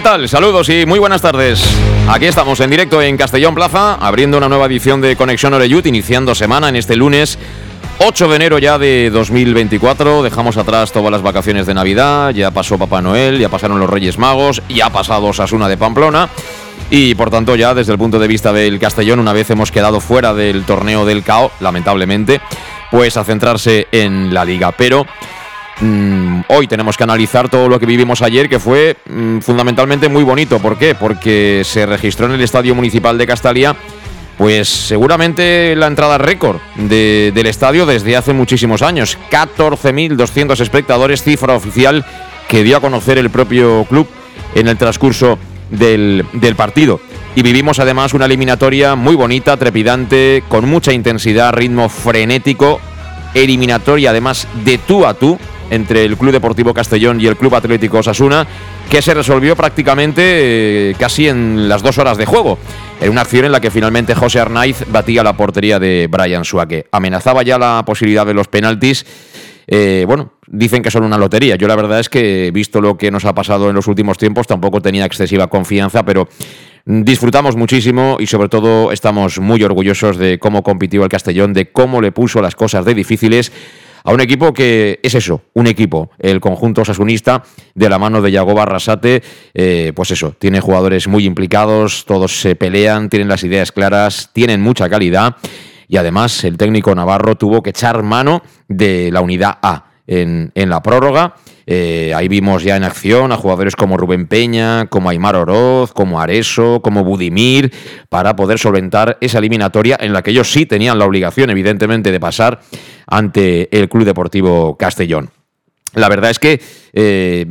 ¿Qué tal? Saludos y muy buenas tardes. Aquí estamos en directo en Castellón Plaza, abriendo una nueva edición de Conexión Oreyut, iniciando semana en este lunes 8 de enero ya de 2024. Dejamos atrás todas las vacaciones de Navidad, ya pasó Papá Noel, ya pasaron los Reyes Magos, ya ha pasado Sasuna de Pamplona. Y por tanto ya desde el punto de vista del Castellón, una vez hemos quedado fuera del torneo del CAO, lamentablemente, pues a centrarse en la liga. Pero Mm, hoy tenemos que analizar todo lo que vivimos ayer, que fue mm, fundamentalmente muy bonito. ¿Por qué? Porque se registró en el Estadio Municipal de Castalia, pues seguramente la entrada récord del estadio desde hace muchísimos años. 14.200 espectadores, cifra oficial que dio a conocer el propio club en el transcurso del partido. Y vivimos además una eliminatoria muy bonita, trepidante, con mucha intensidad, ritmo frenético, eliminatoria además de tú a tú entre el Club Deportivo Castellón y el Club Atlético Osasuna, que se resolvió prácticamente eh, casi en las dos horas de juego. En una acción en la que finalmente José Arnaiz batía la portería de Brian Suárez. Amenazaba ya la posibilidad de los penaltis. Eh, bueno, dicen que son una lotería. Yo la verdad es que, visto lo que nos ha pasado en los últimos tiempos, tampoco tenía excesiva confianza, pero disfrutamos muchísimo y sobre todo estamos muy orgullosos de cómo compitió el Castellón, de cómo le puso las cosas de difíciles a un equipo que es eso, un equipo, el conjunto sasunista de la mano de Yagoba Arrasate, eh, pues eso, tiene jugadores muy implicados, todos se pelean, tienen las ideas claras, tienen mucha calidad y además el técnico Navarro tuvo que echar mano de la unidad A en, en la prórroga eh, ahí vimos ya en acción a jugadores como Rubén Peña, como Aymar Oroz, como Areso, como Budimir, para poder solventar esa eliminatoria en la que ellos sí tenían la obligación, evidentemente, de pasar ante el Club Deportivo Castellón. La verdad es que eh,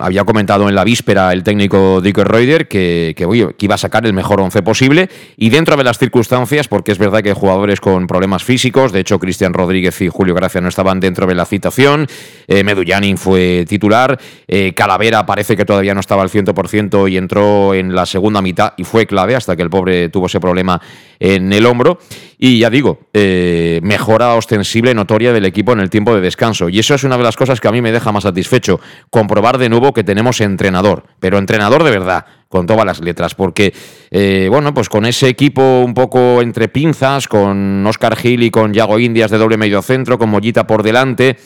había comentado en la víspera el técnico Dick Reuter que, iba a sacar el mejor once posible y dentro de las circunstancias, porque es verdad que jugadores con problemas físicos, de hecho Cristian Rodríguez y Julio Gracia no estaban dentro de la citación, eh, Medullanin fue titular, eh, Calavera parece que todavía no estaba al 100% y entró en la segunda mitad y fue clave hasta que el pobre tuvo ese problema en el hombro. Y ya digo, eh, mejora ostensible notoria del equipo en el tiempo de descanso. Y eso es una de las cosas que a mí me deja más satisfecho. Comprobar de nuevo que tenemos entrenador, pero entrenador de verdad, con todas las letras. Porque, eh, bueno, pues con ese equipo un poco entre pinzas, con Oscar Gil y con Yago Indias de doble medio centro, con Mollita por delante.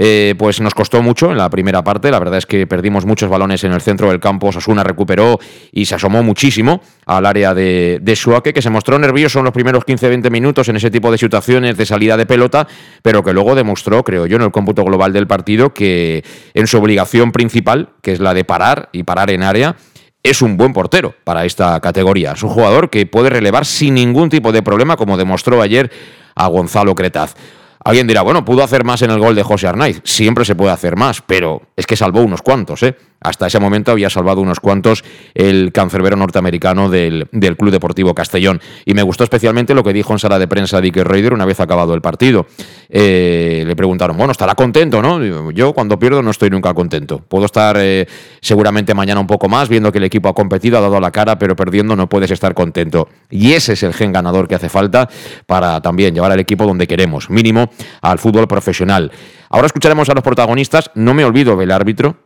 Eh, pues nos costó mucho en la primera parte. La verdad es que perdimos muchos balones en el centro del campo. Sasuna recuperó y se asomó muchísimo al área de, de Suake, que se mostró nervioso en los primeros 15-20 minutos en ese tipo de situaciones de salida de pelota, pero que luego demostró, creo yo, en el cómputo global del partido, que en su obligación principal, que es la de parar y parar en área, es un buen portero para esta categoría. Es un jugador que puede relevar sin ningún tipo de problema, como demostró ayer a Gonzalo Cretaz. Alguien dirá, bueno, pudo hacer más en el gol de José Arnaiz. Siempre se puede hacer más, pero es que salvó unos cuantos, ¿eh? Hasta ese momento había salvado unos cuantos el cancerbero norteamericano del, Club Deportivo Castellón. Y me gustó especialmente lo que dijo en sala de prensa Dick Reuter una vez acabado el partido. Eh, le preguntaron, bueno, estará contento, ¿no? Yo cuando pierdo no estoy nunca contento. Puedo estar eh, seguramente mañana un poco más viendo que el equipo ha competido, ha dado la cara, pero perdiendo no puedes estar contento. Y ese es el gen ganador que hace falta para también llevar al equipo donde queremos, mínimo al fútbol profesional. Ahora escucharemos a los protagonistas. No me olvido del árbitro,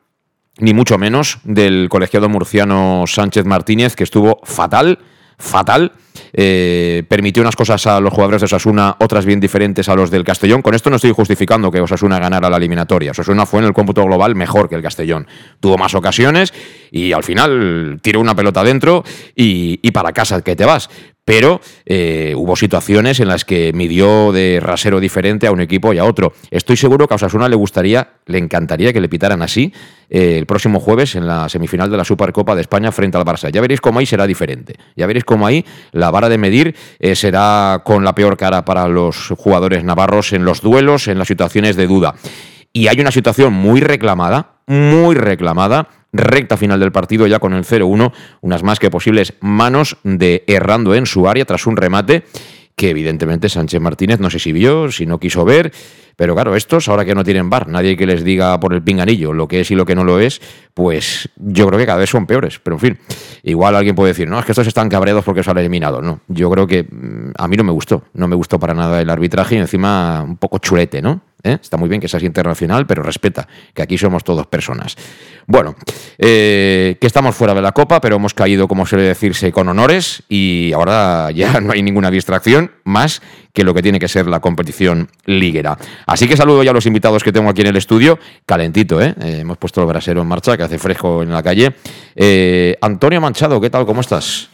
ni mucho menos del colegiado murciano Sánchez Martínez, que estuvo fatal, fatal. Eh, permitió unas cosas a los jugadores de Osasuna, otras bien diferentes a los del Castellón. Con esto no estoy justificando que Osasuna ganara la eliminatoria. Osasuna fue en el cómputo global mejor que el Castellón. Tuvo más ocasiones y al final tiró una pelota dentro y, y para casa que te vas pero eh, hubo situaciones en las que midió de rasero diferente a un equipo y a otro. Estoy seguro que a Osasuna le gustaría, le encantaría que le pitaran así eh, el próximo jueves en la semifinal de la Supercopa de España frente al Barça. Ya veréis cómo ahí será diferente. Ya veréis cómo ahí la vara de medir eh, será con la peor cara para los jugadores navarros en los duelos, en las situaciones de duda. Y hay una situación muy reclamada, muy reclamada, recta final del partido ya con el 0-1, unas más que posibles manos de Errando en su área tras un remate que evidentemente Sánchez Martínez no sé si vio, si no quiso ver, pero claro, estos ahora que no tienen bar, nadie que les diga por el pinganillo lo que es y lo que no lo es, pues yo creo que cada vez son peores, pero en fin, igual alguien puede decir, no, es que estos están cabreados porque se han eliminado, no, yo creo que mm, a mí no me gustó, no me gustó para nada el arbitraje y encima un poco chulete, ¿no? ¿Eh? Está muy bien que seas internacional, pero respeta, que aquí somos todos personas. Bueno, eh, que estamos fuera de la Copa, pero hemos caído, como suele decirse, con honores y ahora ya no hay ninguna distracción más que lo que tiene que ser la competición liguera. Así que saludo ya a los invitados que tengo aquí en el estudio. Calentito, ¿eh? eh hemos puesto el brasero en marcha, que hace fresco en la calle. Antonio Manchado, ¿qué tal? ¿Cómo estás?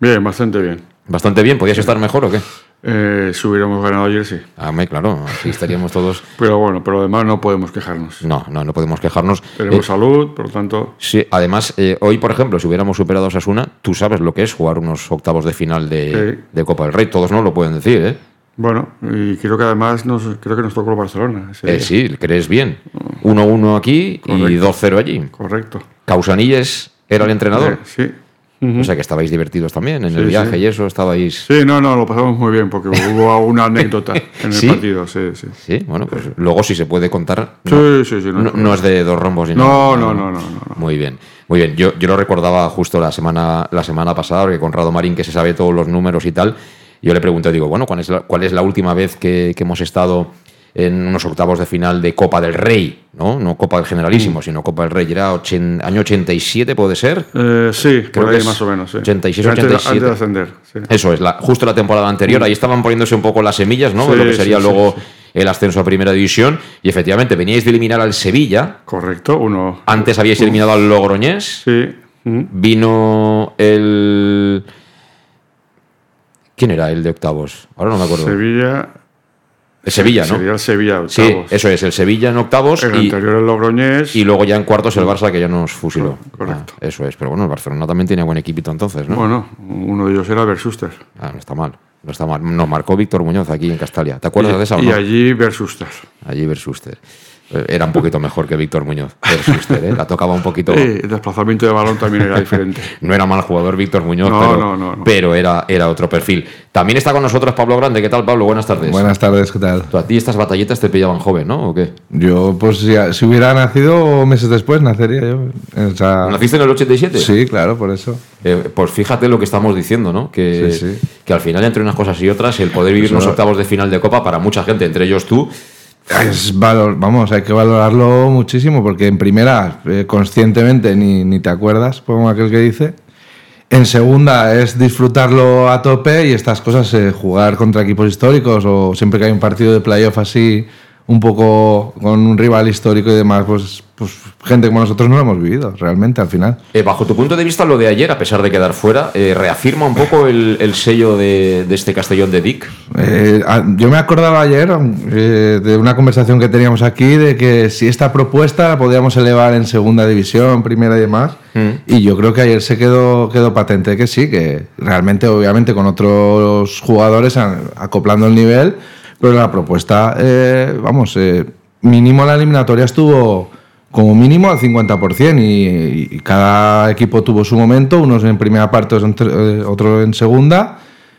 Bien, bastante bien. ¿Bastante bien? ¿Podías estar mejor o qué? Eh, si hubiéramos ganado ayer, sí. Ah, claro, así estaríamos todos. pero bueno, pero además no podemos quejarnos. No, no, no podemos quejarnos. Tenemos eh, salud, por lo tanto. Sí, además, eh, hoy, por ejemplo, si hubiéramos superado a Sasuna, tú sabes lo que es jugar unos octavos de final de, Copa del Rey. Todos no lo pueden decir, ¿eh? Bueno, y creo que además nos, creo que nos tocó el Barcelona. sí, crees bien. 1-1 aquí y 2-0 allí. Correcto. Causanilles era el entrenador. sí. O sea que estabais divertidos también en el viaje y eso, estabais... Sí, no, no, lo pasamos muy bien porque hubo una anécdota en el partido, sí, sí. Sí, bueno, pues luego si se puede contar... Sí, sí, sí. No, es de dos rombos ni no, no, no, no, no, Muy bien, muy bien. Yo, yo lo recordaba justo la semana, la semana pasada, porque Conrado Marín, que se sabe todos los números y tal, yo le pregunté, digo, bueno, ¿cuál es la, cuál es la última vez que, que hemos estado en unos octavos de final de Copa del Rey, ¿no? No Copa del Generalísimo, mm. sino Copa del Rey. Era año 87, ¿puede ser? Eh, sí, Creo que más o menos. Sí. 86, 87. Antes de ascender. Eso es, la, justo la temporada anterior. Mm. Ahí estaban poniéndose un poco las semillas, ¿no? de lo que sería luego el ascenso a Primera División. Y efectivamente, veníais de eliminar al Sevilla. Correcto, uno. Antes habíais eliminado al Logroñés. Sí. Mm. Vino el. ¿Quién era el de octavos? Ahora no me acuerdo. Sevilla. El Sevilla, ¿no? Sería el Sevilla, octavos. Sí, eso es, el Sevilla en octavos. El y, anterior el Logroñés. Y luego ya en cuartos el Barça que ya nos fusiló. Correcto. Ah, eso es, pero bueno, el Barcelona también tiene buen equipito entonces, ¿no? Bueno, uno de ellos era Versuster. Ah, no está mal. No está mal. Nos marcó Víctor Muñoz aquí en Castalia. ¿Te acuerdas de esa o no? Y allí Versuster. Allí Versuster. Eh, era un poquito mejor que Víctor Muñoz. ¿eh? La tocaba un poquito. Sí, el desplazamiento de balón también era diferente. no era mal jugador Víctor Muñoz, no, pero, no, no, pero, era, era otro perfil. También está con nosotros Pablo Grande. ¿Qué tal, Pablo? Buenas tardes. Buenas tardes, ¿qué tal? a ti estas batallitas te pillaban joven, ¿no? ¿O qué? Yo, pues si hubiera nacido meses después, nacería yo. ¿Naciste en el 87? Sí, claro, por eso. Eh, pues fíjate lo que estamos diciendo, ¿no? Que, que al final, entre unas cosas y otras, el poder vivir los octavos de final de Copa para mucha gente, entre ellos tú, es valor, vamos, hay que valorarlo muchísimo porque en primera, eh, conscientemente ni, ni, te acuerdas, como aquel que dice. En segunda es disfrutarlo a tope y estas cosas, eh, jugar contra equipos históricos o siempre que hay un partido de playoff así un poco con un rival histórico y demás, pues, pues gente como nosotros no lo hemos vivido realmente al final. Eh, bajo tu punto de vista, lo de ayer, a pesar de quedar fuera, eh, ¿reafirma un poco el, el sello de, de, este Castellón de Dick? Eh, yo me acordaba ayer de una conversación que teníamos aquí de que si esta propuesta la podíamos elevar en segunda división, primera y demás. Mm. Y yo creo que ayer se quedó, quedó patente que sí, que realmente, obviamente, con otros jugadores acoplando el nivel pero la propuesta, eh, vamos, eh, mínimo la eliminatoria estuvo como mínimo al 50% y, y, cada equipo tuvo su momento, unos en primera parte, eh, otros en segunda,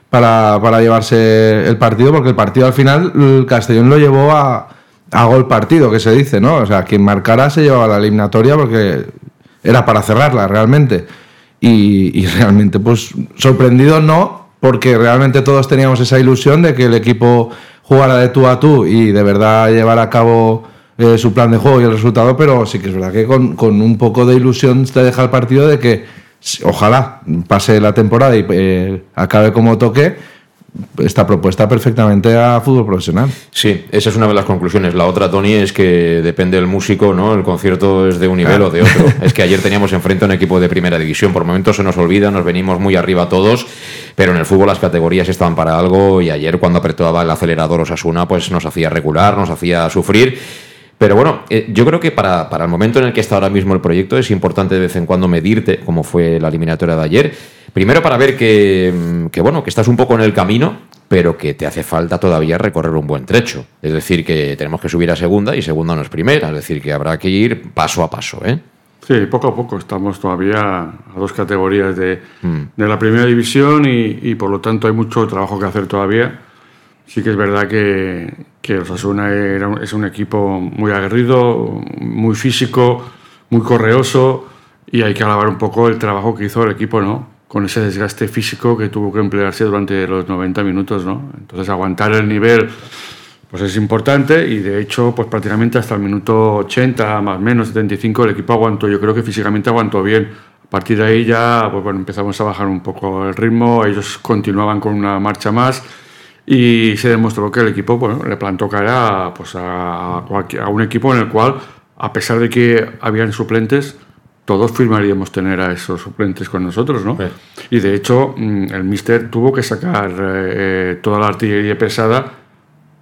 para, para, llevarse el partido, porque el partido al final el Castellón lo llevó a, a gol partido, que se dice, ¿no? O sea, quien marcara se llevaba la eliminatoria porque era para cerrarla realmente. Y realmente, pues sorprendido no, porque realmente todos teníamos esa ilusión de que el equipo jugara de tú a tú y de verdad llevar a cabo eh, su plan de juego y el resultado, pero sí que es verdad que con, con, un poco de ilusión te deja el partido de que ojalá pase la temporada y eh, acabe como toque, esta propuesta perfectamente a fútbol profesional. Sí, esa es una de las conclusiones. La otra, Tony, es que depende del músico, ¿no? El concierto es de un nivel o de otro. es que ayer teníamos enfrente a un equipo de primera división. Por momentos se nos olvida, nos venimos muy arriba todos, pero en el fútbol las categorías estaban para algo y ayer cuando apretaba el acelerador Osasuna, pues nos hacía regular, nos hacía sufrir. Pero bueno, eh, yo creo que para, para el momento en el que está ahora mismo el proyecto es importante de vez en cuando medirte, como fue la eliminatoria de ayer Primero para ver que, bueno, que estás un poco en el camino, pero que te hace falta todavía recorrer un buen trecho. Es decir, que tenemos que subir a segunda y segunda no es primera. Es decir, que habrá que ir paso a paso. ¿eh? Sí, poco a poco. Estamos todavía a dos categorías de, mm. de la primera división y, por lo tanto hay mucho trabajo que hacer todavía. Sí que es verdad que, que Osasuna es un equipo muy aguerrido, muy físico, muy correoso y hay que alabar un poco el trabajo que hizo el equipo, ¿no? con ese desgaste físico que tuvo que emplearse durante los 90 minutos, ¿no? Entonces aguantar el nivel pues es importante y de hecho pues prácticamente hasta el minuto 80 más o menos 75 el equipo aguantó, yo creo que físicamente aguantó bien. A partir de ahí ya pues bueno, empezamos a bajar un poco el ritmo, ellos continuaban con una marcha más y se demostró que el equipo bueno, le plantó cara pues a, a un equipo en el cual a pesar de que habían suplentes todos firmaríamos tener a esos suplentes con nosotros, ¿no? Y de hecho, mm, el Mister tuvo que sacar eh, eh, toda la artillería pesada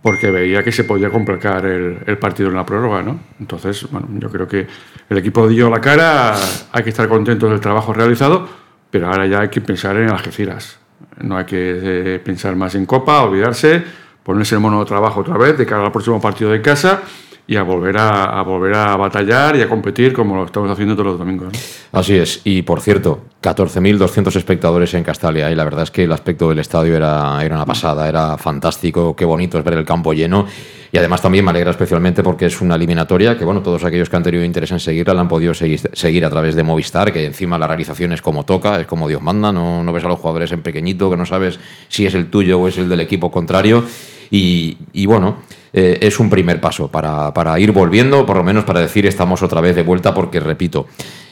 porque veía que se podía complicar el, partido en la prórroga, ¿no? Entonces, bueno, yo creo que el equipo dio la cara, hay que estar contentos del trabajo realizado, pero ahora ya hay que pensar en Algeciras. No hay que eh, pensar más en Copa, olvidarse, ponerse el mono de trabajo otra vez de cara al próximo partido de casa y a volver a, volver a batallar y a competir como lo estamos haciendo todos los domingos. Así es. Y por cierto, 14.200 espectadores en Castalia y la verdad es que el aspecto del estadio era, era una pasada, era fantástico, qué bonito es ver el campo lleno y además también me alegra especialmente porque es una eliminatoria que bueno, todos aquellos que han tenido interés en seguirla la han podido seguir, a través de Movistar, que encima la realización es como toca, es como Dios manda, no, no ves a los jugadores en pequeñito, que no sabes si es el tuyo o es el del equipo contrario y bueno... Eh, es un primer paso para, para, ir volviendo, por lo menos para decir estamos otra vez de vuelta, porque repito,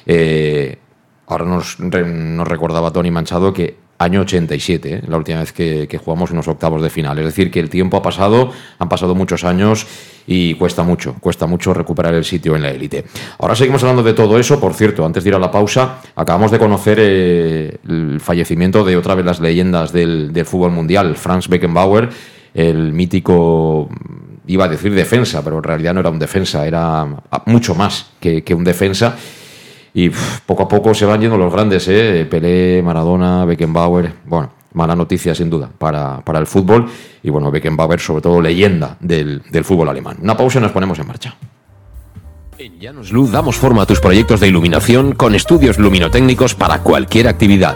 eh, ahora nos, nos, recordaba Tony Manchado que año 87, eh, la última vez que, jugamos unos octavos de final. Es decir, que el tiempo ha pasado, han pasado muchos años y cuesta mucho, cuesta mucho recuperar el sitio en la élite. Ahora seguimos hablando de todo eso, por cierto, antes de ir a la pausa, acabamos de conocer el fallecimiento de otra de las leyendas del, del fútbol mundial, Franz Beckenbauer, el mítico iba a decir defensa, pero en realidad no era un defensa, era mucho más que, un defensa. Y poco a poco se van yendo los grandes, ¿eh? Pelé, Maradona, Beckenbauer. Bueno, mala noticia sin duda para, para el fútbol. Y bueno, Beckenbauer, sobre todo leyenda del, del fútbol alemán. Una pausa y nos ponemos en marcha. En Llanos damos forma a tus proyectos de iluminación con estudios luminotécnicos para cualquier actividad.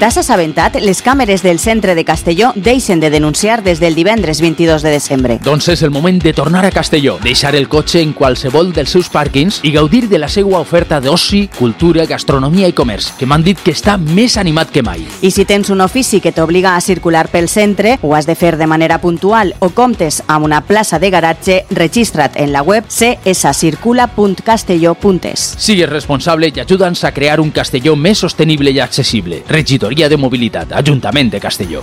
T'has assabentat? Les càmeres del centre de Castelló deixen de denunciar des del divendres 22 de desembre. Doncs és el moment de tornar a Castelló, deixar el cotxe en qualsevol dels seus pàrquings i gaudir de la seva oferta d'oci, cultura, gastronomia i comerç, que m'han dit que està més animat que mai. I si tens un ofici que t'obliga a circular pel centre, ho has de fer de manera puntual o comptes amb una plaça de garatge, registra't en la web cscircula.castelló.es. Sigues responsable i ajuda'ns a crear un Castelló més sostenible i accessible. Regidor De Mobilitat, Ajuntament de Castelló.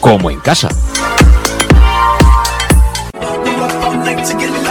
como en casa.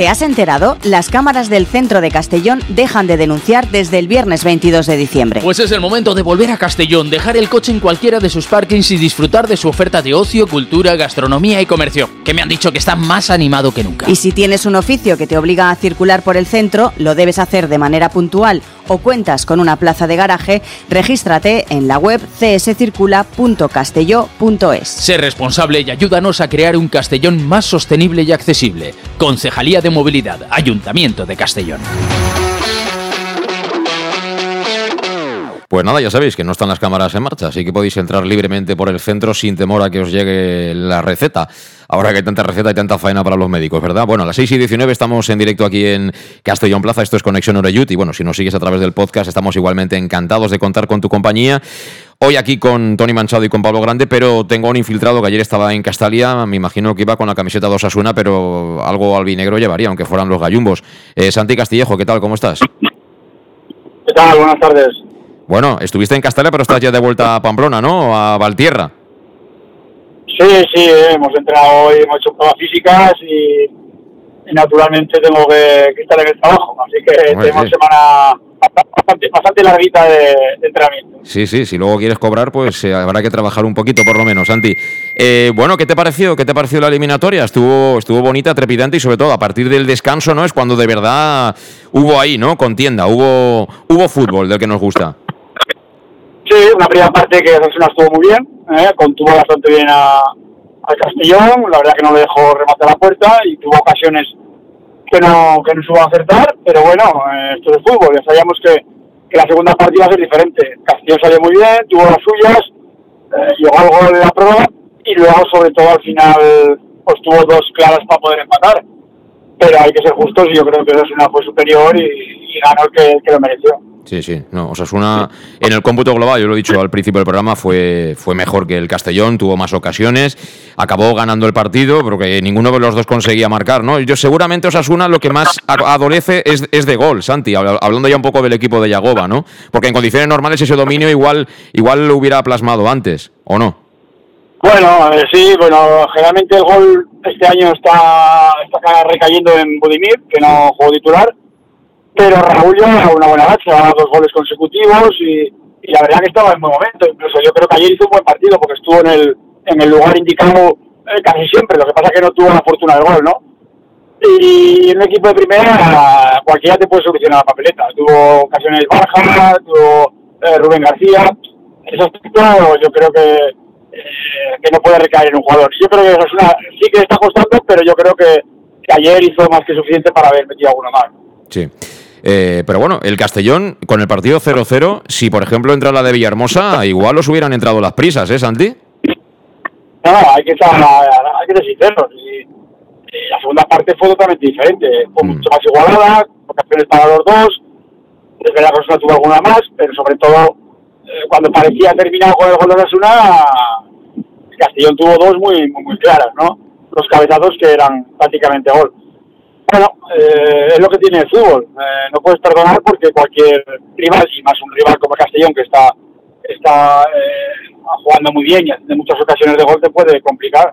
¿Te has enterado? Las cámaras del centro de Castellón dejan de denunciar desde el viernes 22 de diciembre. Pues es el momento de volver a Castellón, dejar el coche en cualquiera de sus parkings y disfrutar de su oferta de ocio, cultura, gastronomía y comercio, que me han dicho que está más animado que nunca. Y si tienes un oficio que te obliga a circular por el centro, lo debes hacer de manera puntual o cuentas con una plaza de garaje, regístrate en la web cscircula.castelló.es. Sé responsable y ayúdanos a crear un Castellón más sostenible y accesible. Concejalía de Movilidad, Ayuntamiento de Castellón. Pues nada, ya sabéis que no están las cámaras en marcha, así que podéis entrar libremente por el centro sin temor a que os llegue la receta. Ahora que hay tanta receta y tanta faena para los médicos, ¿verdad? Bueno, a las 6 y 19 estamos en directo aquí en Castellón Plaza, esto es Conexión Oreyut, y bueno, si nos sigues a través del podcast, estamos igualmente encantados de contar con tu compañía. Hoy aquí con Tony Manchado y con Pablo Grande, pero tengo un infiltrado que ayer estaba en Castalia, me imagino que iba con la camiseta de Osasuna, pero algo albinegro llevaría, aunque fueran los gallumbos. Eh, Santi Castillejo, ¿qué tal? ¿Cómo estás? ¿Qué tal? Buenas tardes. Bueno, estuviste en Castalia, pero estás ya de vuelta a Pamplona, ¿no? A Valtierra. Sí, sí, hemos entrado hoy, hemos hecho pruebas físicas y, y naturalmente tengo que, que, estar en el trabajo, así que Hombre, tenemos sí. semana bastante, bastante larguita de, entrenamiento. Sí, sí, si luego quieres cobrar, pues eh, habrá que trabajar un poquito por lo menos, Santi. Eh, bueno, ¿qué te pareció? ¿Qué te pareció la eliminatoria? Estuvo, estuvo bonita, trepidante y sobre todo a partir del descanso, ¿no? Es cuando de verdad hubo ahí, ¿no? Contienda, hubo, hubo fútbol del que nos gusta. Sí, una primera parte que Osasuna estuvo muy bien, ¿eh? contuvo bastante bien a, al Castellón, la verdad que no le dejó rematar la puerta y tuvo ocasiones que no, que no supo acertar, pero bueno, eh, esto es fútbol, ya sabíamos que, que, la segunda parte iba a ser diferente. Castellón salió muy bien, tuvo las suyas, eh, llegó al gol de la prueba y luego sobre todo al final pues tuvo dos claras para poder empatar. Pero hay que ser justos y yo creo que Osasuna fue superior y, ganó el que lo mereció. Sí, sí. No, Osasuna, en el cómputo global, yo lo he dicho al principio del programa, fue, fue mejor que el Castellón, tuvo más ocasiones, acabó ganando el partido, pero que ninguno de los dos conseguía marcar, ¿no? Yo seguramente Osasuna lo que más adolece es, es de gol, Santi, hablando ya un poco del equipo de Yagoba, ¿no? Porque en condiciones normales ese dominio igual, igual lo hubiera plasmado antes, ¿o no? Bueno, eh, sí, bueno, generalmente el gol este año está, está recayendo en Budimir, que no jugó titular, pero Raúl ya una buena racha, dos goles consecutivos y, la verdad que estaba en buen momento. Incluso yo creo que ayer hizo un buen partido porque estuvo en el, en el lugar indicado eh, casi siempre, lo que pasa es que no tuvo la fortuna del gol, ¿no? Y en un equipo de primera cualquiera te puede solucionar la papeleta. Tuvo ocasiones Barja, tuvo eh, Rubén García. Ese aspecto yo creo que, eh, que no puede recaer en un jugador. Yo creo que es una, sí que está costando, pero yo creo que, que ayer hizo más que suficiente para haber metido alguna más. Sí. Eh, pero bueno, el Castellón, con el partido 0-0, si por ejemplo entra la de Villahermosa, igual os hubieran entrado las prisas, ¿eh, Santi? No, hay que, estar, hay que ser sinceros. Y, la segunda parte fue totalmente diferente. Fue mm. mucho más igualada, ocasiones para los dos. Desde la cosa tuvo alguna más, pero sobre todo eh, cuando parecía terminado con el gol de Asuna, Castellón tuvo dos muy, muy, muy claras, ¿no? Los cabezazos que eran prácticamente gol. Bueno, eh, es lo que tiene el fútbol. Eh, no puedes perdonar porque cualquier rival, y más un rival como Castellón que está, está eh, jugando muy bien y en muchas ocasiones de gol te puede complicar.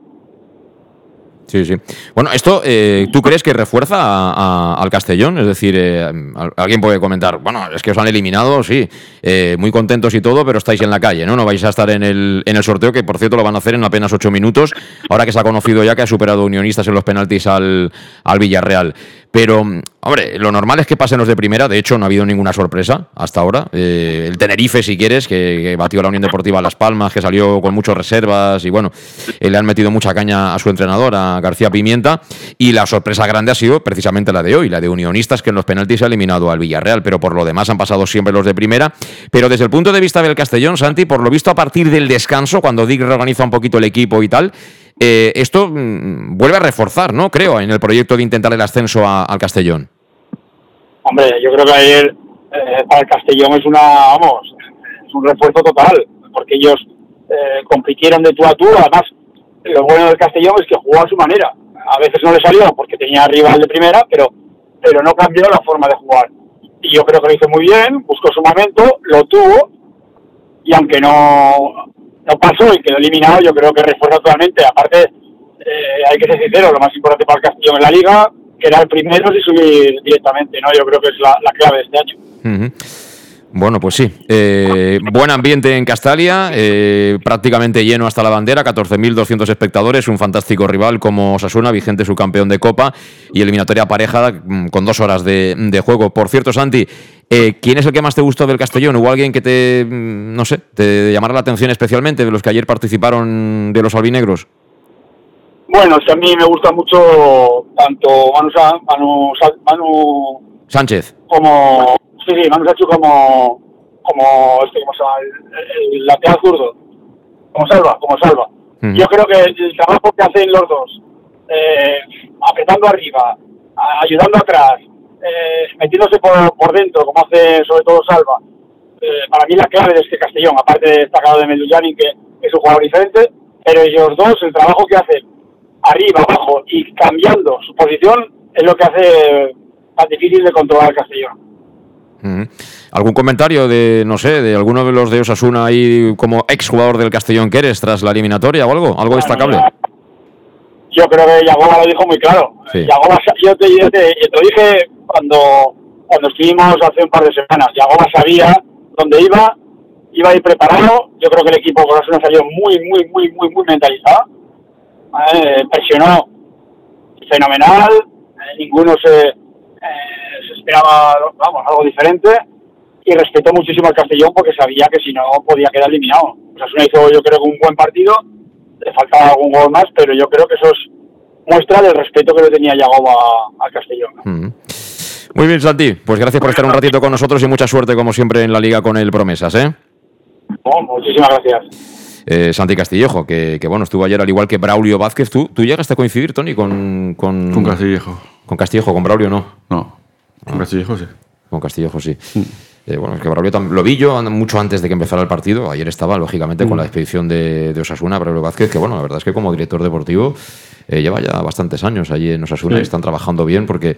Sí, sí. Bueno, esto, eh, ¿tú crees que refuerza al Castellón? Es decir, eh, alguien puede comentar, bueno, es que os han eliminado, sí, eh, muy contentos y todo, pero estáis en la calle, ¿no? No vais a estar en el, en el sorteo, que por cierto lo van a hacer en apenas ocho minutos, ahora que se ha conocido ya que ha superado Unionistas en los penaltis al, al Villarreal. Pero, hombre, lo normal es que pasen los de primera. De hecho, no ha habido ninguna sorpresa hasta ahora. Eh, el Tenerife, si quieres, que, batió la Unión Deportiva Las Palmas, que salió con muchas reservas y, bueno, eh, le han metido mucha caña a su entrenador, a García Pimienta. Y la sorpresa grande ha sido precisamente la de hoy, la de Unionistas, que en los penaltis ha eliminado al Villarreal. Pero por lo demás han pasado siempre los de primera. Pero desde el punto de vista del Castellón, Santi, por lo visto a partir del descanso, cuando Dick reorganiza un poquito el equipo y tal, eh, esto mm, vuelve a reforzar, ¿no? Creo, en el proyecto de intentar el ascenso al Castellón. Hombre, yo creo que ayer eh, para el Castellón es una, vamos, es un refuerzo total, porque ellos eh, compitieron de tú a tú, además lo bueno del Castellón es que jugó a su manera. A veces no le salió porque tenía rival de primera, pero, pero no cambió la forma de jugar. Y yo creo que lo hizo muy bien, buscó su momento, lo tuvo, y aunque no, no pasó y quedó eliminado, yo creo que refuerza totalmente. Aparte, eh, hay que ser sincero, lo más importante para el Castillo en la liga, que era el primero y subir directamente, ¿no? Yo creo que es la, clave de este año. Bueno, pues sí. Eh, buen ambiente en Castalia, eh, prácticamente lleno hasta la bandera, 14.200 espectadores, un fantástico rival como Sasuna, vigente su campeón de Copa y eliminatoria pareja mm, con dos horas de, de juego. Por cierto, Santi, eh, ¿quién es el que más te gustó del Castellón? ¿Hubo alguien que te, mm, no sé, te llamara la atención especialmente de los que ayer participaron de los albinegros? Bueno, es a mí me gusta mucho tanto Manu, Manu, Manu Sánchez como Sí, sí, Manu hecho como, como, este, ¿cómo se llama? El, lateral zurdo. Como salva, como salva. Yo creo que el trabajo que hacen los dos, eh, apretando arriba, ayudando atrás, eh, metiéndose por, por dentro, como hace sobre todo Salva, eh, para mí la clave de este Castellón, aparte de destacado de Medullani, que es un jugador diferente, pero ellos dos, el trabajo que hacen arriba, abajo y cambiando su posición, es lo que hace más difícil de controlar el Castellón. ¿Algún comentario de, no sé, de alguno de los de Osasuna ahí como exjugador del Castellón que eres tras la eliminatoria o algo? ¿Algo destacable? Yo creo que Yagoba lo dijo muy claro. yo, te, yo, te, lo dije cuando, cuando estuvimos hace un par de semanas. Yagoba sabía dónde iba, iba a ir preparado. Yo creo que el equipo con Osasuna salió muy, muy, muy, muy, muy mentalizado. Eh, presionó fenomenal. Eh, ninguno se, eh, se esperaba, vamos, algo diferente. Y respetó muchísimo al Castellón porque sabía que si no podía quedar eliminado. Osasuna hizo, yo creo que un buen partido. Le faltaba algún gol más, pero yo creo que eso es muestra del respeto que le tenía Yagoba al Castellón. Mm. Muy bien, Santi. Pues gracias por estar un ratito con nosotros y mucha suerte, como siempre, en la liga con el Promesas, ¿eh? muchísimas gracias. Eh, Santi Castillejo, que, que, bueno, estuvo ayer al igual que Braulio Vázquez. ¿Tú, tú llegaste a coincidir, Tony, con, con... Con Castillejo. Con Castillejo, con Braulio no. No, con Ah. Castillejo sí. Con Castillejo sí. Eh, bueno, es que Braulio lo vi yo mucho antes de que empezara el partido. Ayer estaba, lógicamente, con la expedición de, de Osasuna, Braulio Vázquez, que bueno, la verdad es que como director deportivo eh, lleva ya bastantes años allí en Osasuna Sí. y están trabajando bien porque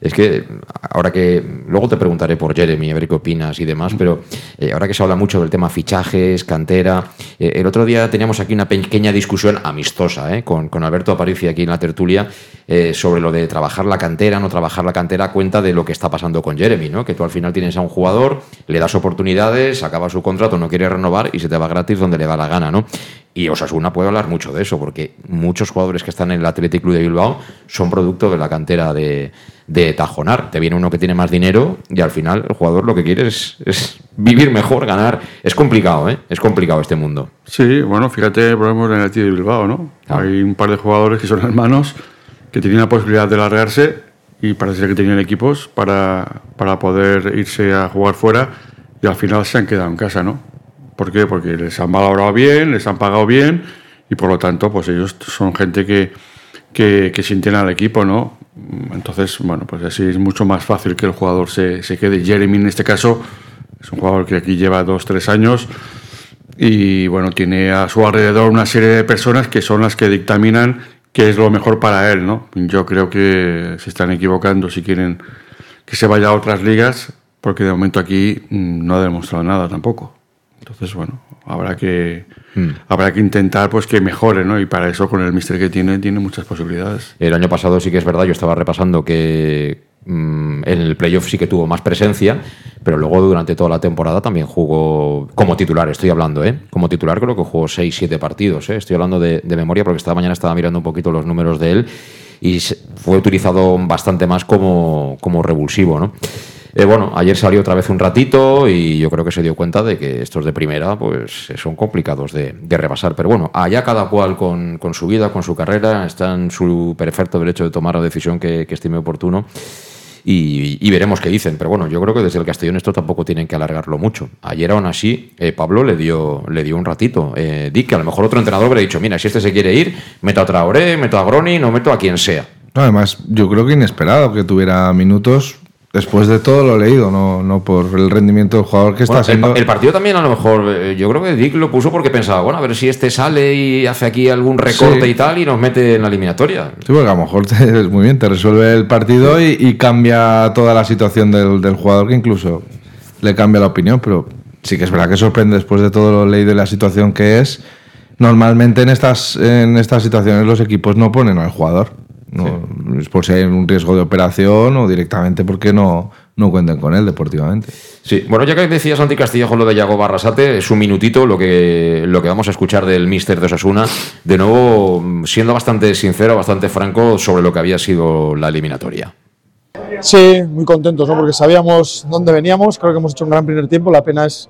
es que ahora que luego te preguntaré por Jeremy, a ver qué opinas y demás, pero eh, ahora que se habla mucho del tema fichajes, cantera, eh, el otro día teníamos aquí una pequeña discusión amistosa eh, con, con Alberto Aparici aquí en la tertulia eh, sobre lo de trabajar la cantera, no trabajar la cantera, cuenta de lo que está pasando con Jeremy, ¿no? que tú al final tienes a un jugador, le das oportunidades, acaba su contrato, no quiere renovar y se te va gratis donde le da la gana, ¿no? Y Osasuna puede hablar mucho de eso, porque muchos jugadores que están en el Athletic Club de Bilbao son producto de la cantera de, de Tajonar. Te viene uno que tiene más dinero y al final el jugador lo que quiere es, es vivir mejor, ganar. Es complicado, ¿eh? Es complicado este mundo. Sí, bueno, fíjate, por ejemplo, en el Athletic de Bilbao, ¿no? Hay un par de jugadores que son hermanos que tenían la posibilidad de largarse y parece que tenían equipos para, para poder irse a jugar fuera y al final se han quedado en casa, ¿no? ¿Por qué? Porque les han valorado bien, les han pagado bien y por lo tanto, pues ellos son gente que, que, que sienten al equipo, ¿no? Entonces, bueno, pues así es mucho más fácil que el jugador se, se quede. Jeremy en este caso es un jugador que aquí lleva dos, tres años y bueno, tiene a su alrededor una serie de personas que son las que dictaminan qué es lo mejor para él, ¿no? Yo creo que se están equivocando si quieren que se vaya a otras ligas, porque de momento aquí mm, no ha demostrado nada tampoco. Entonces, bueno, habrá que habrá que intentar pues que mejore, ¿no? Y para eso con el mister que tiene tiene muchas posibilidades. El año pasado sí que es verdad, yo estaba repasando que mm, en el playoff sí que tuvo más presencia, pero luego durante toda la temporada también jugó como titular, estoy hablando, ¿eh? Como titular creo que jugó 6-7 partidos, ¿eh? Estoy hablando de, de memoria porque esta mañana estaba mirando un poquito los números de él y fue utilizado bastante más como, como revulsivo, ¿no? Eh, bueno, ayer salió otra vez un ratito y yo creo que se dio cuenta de que estos de primera pues son complicados de, de rebasar. Pero bueno, allá cada cual con, con su vida, con su carrera, está en su perfecto derecho de tomar la decisión que estime oportuno y, veremos qué dicen. Pero bueno, yo creo que desde el Castellón esto tampoco tienen que alargarlo mucho. Ayer aún así eh, Pablo le dio, le dio un ratito. Eh, Dick, que a lo mejor otro entrenador hubiera dicho, mira, si este se quiere ir, meto a Traoré, meto a Groni, no meto a quien sea. Además, yo creo que inesperado que tuviera minutos después de todo lo leído, no, no por el rendimiento del jugador que está Bueno, el, partido también a lo mejor, eh, yo creo que Dick lo puso porque pensaba, bueno, a ver si este sale y hace aquí algún recorte Sí. y tal y nos mete en la eliminatoria. Sí, porque a lo mejor te, muy bien, te resuelve el partido y, y cambia toda la situación del, del jugador, que incluso le cambia la opinión, pero sí que es verdad que sorprende después de todo lo leído y la situación que es. Normalmente en estas, en estas situaciones los equipos no ponen al jugador. No, Es por si hay un riesgo de operación o directamente porque no, no cuenten con él deportivamente. Sí, bueno, ya que decía Santi Castillejo lo de Yago Barrasate, es un minutito lo que, lo que vamos a escuchar del míster de Osasuna, de nuevo siendo bastante sincero, bastante franco sobre lo que había sido la eliminatoria. Sí, muy contentos, ¿no? porque sabíamos dónde veníamos, creo que hemos hecho un gran primer tiempo, la pena es